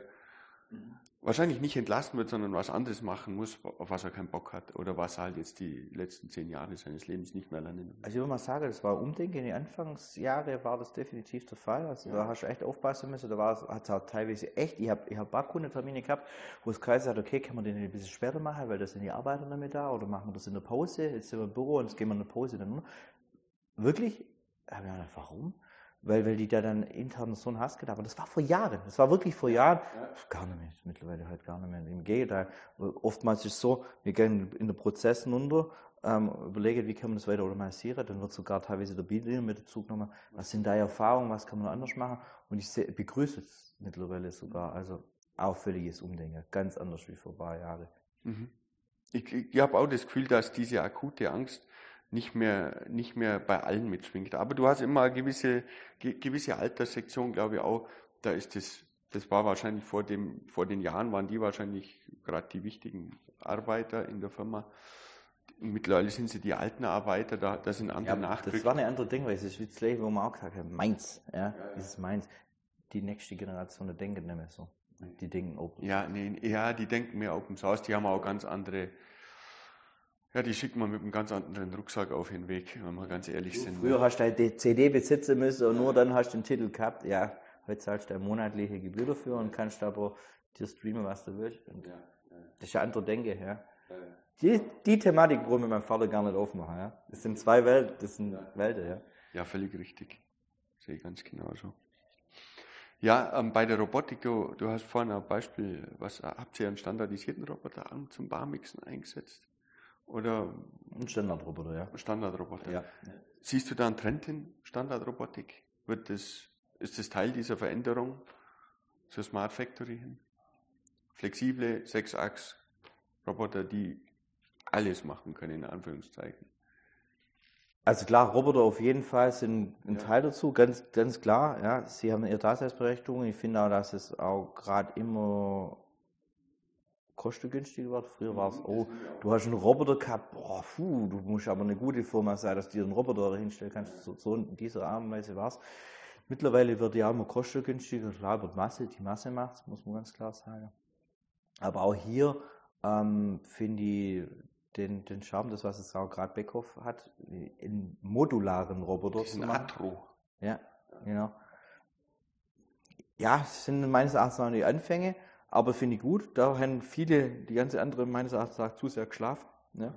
Wahrscheinlich nicht entlassen wird, sondern was anderes machen muss, auf was er keinen Bock hat oder was er halt jetzt die letzten zehn Jahre seines Lebens nicht mehr lernen will. Also ich würde mal sagen, das war Umdenken. In den Anfangsjahren war das definitiv der Fall. Also ja. da hast du echt aufpassen müssen. Da hat es auch teilweise echt, ich habe ich hab ein paar Kundentermine gehabt, wo es geheißen hat, okay, kann man den ein bisschen später machen, weil da sind die Arbeiter damit da oder machen wir das in der Pause, jetzt sind wir im Büro und jetzt gehen wir in der Pause dann Wirklich? warum? Weil, weil die da dann intern so einen Hass gehabt haben. Das war vor Jahren. Das war wirklich vor Jahren. Ja. Gar nicht mehr. Mittlerweile halt gar nicht mehr. Im Gegenteil. Oftmals ist es so, wir gehen in den Prozessen unter, ähm, überlegen, wie kann man das weiter automatisieren. Dann wird sogar teilweise der Bildlehrer mit dazu genommen. Was sind da Erfahrungen? Was kann man anders machen? Und ich seh, begrüße es mittlerweile sogar. Also auch völliges Umdenken. Ganz anders wie vor ein paar Jahren. Mhm. Ich, ich habe auch das Gefühl, dass diese akute Angst nicht mehr, nicht mehr bei allen mitschwingt. Aber du hast immer eine gewisse, gewisse Alterssektion, glaube ich auch. Da ist das, das war wahrscheinlich vor dem, vor den Jahren waren die wahrscheinlich gerade die wichtigen Arbeiter in der Firma. Mittlerweile sind sie die alten Arbeiter, da, da sind andere ja, nachgerückt. Das war eine andere Ding, weil es ist wie das wo man auch gesagt hat, meins, ja, ja, dieses meins. Die nächste Generation, die denken nicht mehr so. Die denken Open Ja, nee, ja, die denken mehr Open Source, die haben auch ganz andere, ja, die schickt man mit einem ganz anderen Rucksack auf den Weg, wenn wir ganz ehrlich du, sind. Früher ne? hast du die CD besitzen müssen und nur dann hast du den Titel gehabt. Ja, heute zahlst du eine monatliche Gebühr dafür und kannst aber dir streamen, was du willst. Und ja, ja. Das ist eine andere Denke, ja. Die, die Thematik brauche ich mit meinem Vater gar nicht aufmachen, ja. Das sind zwei Welten, das sind Welten, ja. Ja, völlig richtig. Sehe ich ganz genau so. Ja, ähm, bei der Robotik, du, du hast vorhin ein Beispiel, was habt ihr einen standardisierten Roboterarm zum Barmixen eingesetzt? Oder ein Standardroboter, ja. Standardroboter. Ja. Siehst du da einen Trend in Standardrobotik? Wird das, ist das Teil dieser Veränderung zur Smart Factory hin? Flexible Sechsachs-Roboter, die alles machen können, in Anführungszeichen. Also klar, Roboter auf jeden Fall sind ein ja. Teil dazu, ganz, ganz klar. Ja, sie haben ihre Daseinsberechtigung. Ich finde auch, dass es auch gerade immer kostengünstiger wird. Früher war es, mhm, oh, du hast einen Roboter gehabt, boah, puh, du musst aber eine gute Firma sein, dass du dir einen Roboter hinstellen kannst. So, so in dieser Art und Weise war es. Mittlerweile wird ja immer kostengünstiger, klar wird Masse, die Masse macht muss man ganz klar sagen. Aber auch hier ähm, finde ich den, den Charme, das was es auch gerade Beckhoff hat, in modularen Roboter zu machen. Atro. Ja, genau. Ja, sind meines Erachtens noch die Anfänge. Aber finde ich gut, da haben viele, die ganze andere meines Erachtens zu sehr geschlafen. Ne?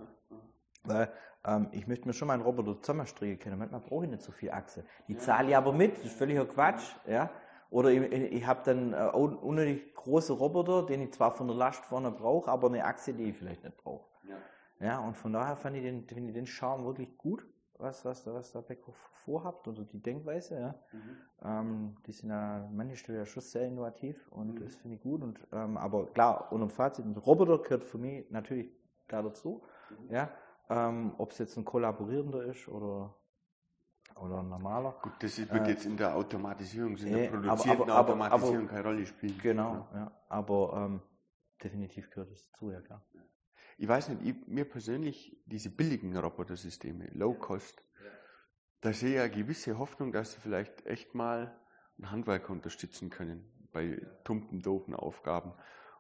Weil ähm, ich möchte mir schon mal einen Roboter zusammenstricken können. Manchmal brauche ich nicht so viel Achse. Die zahle ich aber mit, das ist völliger Quatsch. Ja? Oder ich, ich habe dann äh, unnötig große Roboter, den ich zwar von der Last vorne brauche, aber eine Achse, die ich vielleicht nicht brauche. Ja. ja, und von daher fand ich den, find ich den Charme wirklich gut was, was, was da Beckhoff vorhabt oder die Denkweise. Ja. Mhm. Ähm, die sind ja manche Stellen ja schon sehr innovativ und mhm. das finde ich gut. Und, ähm, aber klar, unter dem Fazit, ein Roboter gehört für mich natürlich da dazu. Mhm. Ja. Ähm, Ob es jetzt ein kollaborierender ist oder oder ein normaler. Gut, das wird äh, jetzt in der Automatisierung, in der produzierten aber, aber, aber, Automatisierung keine Rolle spielen. Genau, ja. ja. Aber ähm, definitiv gehört es dazu, ja klar. Ich weiß nicht, ich, mir persönlich, diese billigen Robotersysteme, Low Cost, da sehe ich eine gewisse Hoffnung, dass sie vielleicht echt mal ein Handwerk unterstützen können bei tumpen, doofen Aufgaben.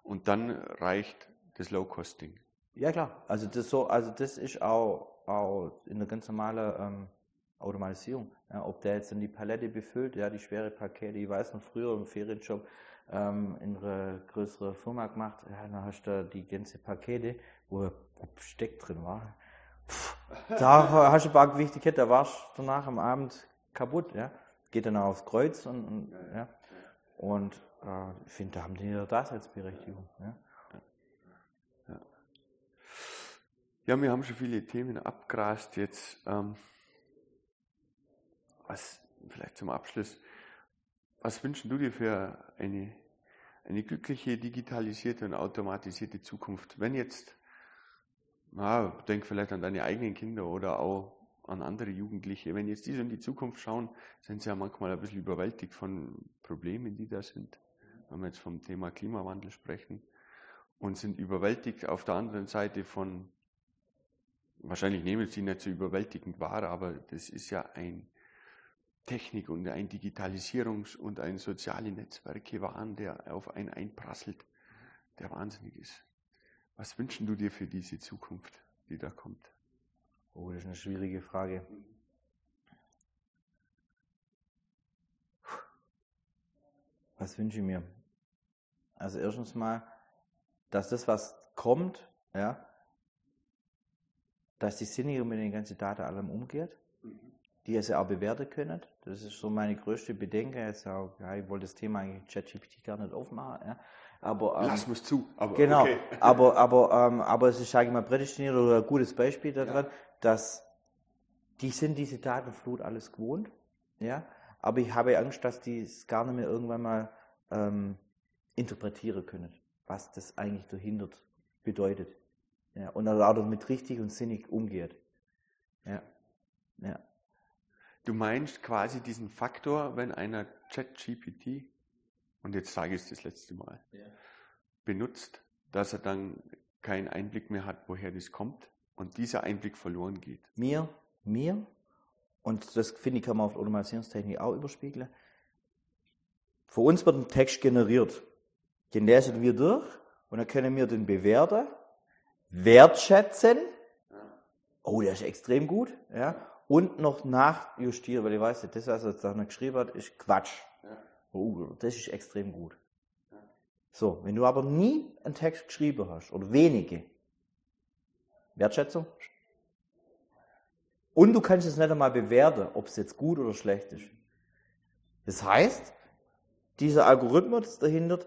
Und dann reicht das Low-Cost-Ding. Ja klar, also das so, also das ist auch, auch in der ganz normalen ähm, Automatisierung. Ja, ob der jetzt dann die Palette befüllt, ja, die schwere Pakete, ich weiß noch früher im Ferienjob ähm, in einer größeren Firma gemacht, ja, dann hast du die ganze Pakete, wo Besteck drin war. Pff, da hast du ein paar Gewichte da warst du danach am Abend kaputt, ja. Geht dann auch aufs Kreuz und, und ja. Und äh, ich finde, da haben die eine Daseinsberechtigung. Ja. Ja. ja, wir haben schon viele Themen abgrast jetzt. Ähm, was, vielleicht zum Abschluss, was wünschen du dir für eine, eine glückliche, digitalisierte und automatisierte Zukunft? Wenn jetzt, na, denk vielleicht an deine eigenen Kinder oder auch an andere Jugendliche, wenn jetzt diese in die Zukunft schauen, sind sie ja manchmal ein bisschen überwältigt von Problemen, die da sind. Wenn wir jetzt vom Thema Klimawandel sprechen und sind überwältigt auf der anderen Seite von, wahrscheinlich nehmen sie nicht so überwältigend wahr, aber das ist ja ein Technik und ein Digitalisierungs- und ein soziale Netzwerke waren, der auf einen einprasselt, der wahnsinnig ist. Was wünschen du dir für diese Zukunft, die da kommt? Oh, das ist eine schwierige Frage. Was wünsche ich mir? Also erstens mal, dass das, was kommt, ja, dass die Sinniger mit den ganzen Daten allem umgeht, die es ja auch bewerten können. Das ist so meine größte Bedenke. Jetzt auch, ja, ich wollte das Thema eigentlich ChatGPT gar nicht aufmachen. Ja. Aber, ähm, Lass uns zu. Aber, genau, okay. aber, aber, ähm, aber es ist, sage ich mal, prädestiniert oder ein gutes Beispiel daran, ja. dass die sind diese Datenflut alles gewohnt. Ja, aber ich habe Angst, dass die es gar nicht mehr irgendwann mal ähm, interpretieren können, was das eigentlich dahinter bedeutet. Ja, und dann auch damit richtig und sinnig umgeht. Ja. Ja. Du meinst quasi diesen Faktor, wenn einer ChatGPT, und jetzt sage ich es das letzte Mal, ja. benutzt, dass er dann keinen Einblick mehr hat, woher das kommt und dieser Einblick verloren geht. Mir, mir, und das finde ich, kann man auf Automatisierungstechnik auch überspiegeln. Für uns wird ein Text generiert. Den lesen wir durch und dann können wir den bewerten, wertschätzen. Oh, der ist extrem gut. Ja und noch nachjustiere, weil ich weiß, das, was er jetzt da geschrieben hat, ist Quatsch. Ja. Oh, das ist extrem gut. Ja. So, wenn du aber nie einen Text geschrieben hast, oder wenige, Wertschätzung, und du kannst es nicht einmal bewerten, ob es jetzt gut oder schlecht ist. Das heißt, dieser Algorithmus dahinter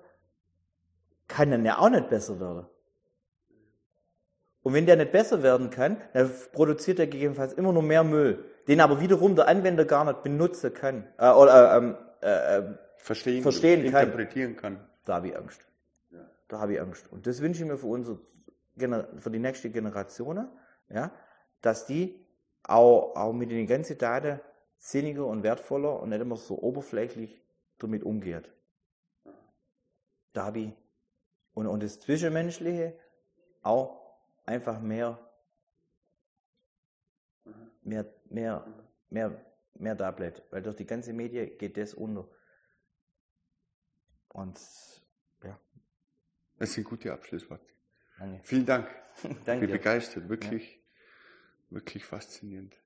kann dann ja auch nicht besser werden. Und wenn der nicht besser werden kann, dann produziert er gegebenenfalls immer nur mehr Müll, den aber wiederum der Anwender gar nicht benutzen kann, äh, oder ähm, äh, äh, verstehen, verstehen kann. interpretieren kann. Da habe ich Angst. Ja. Da habe ich Angst. Und das wünsche ich mir für unsere, für die nächste Generation, ja, dass die auch, auch mit den ganzen Daten sinniger und wertvoller und nicht immer so oberflächlich damit umgeht. Da habe ich, und, und das Zwischenmenschliche auch einfach mehr, mehr, mehr, mehr, mehr da bleibt. Weil durch die ganze Medien geht das unter. Und ja. Das sind gute Abschlussworte. Danke. Vielen Dank. Danke. Ich bin begeistert, wirklich, ja. wirklich faszinierend.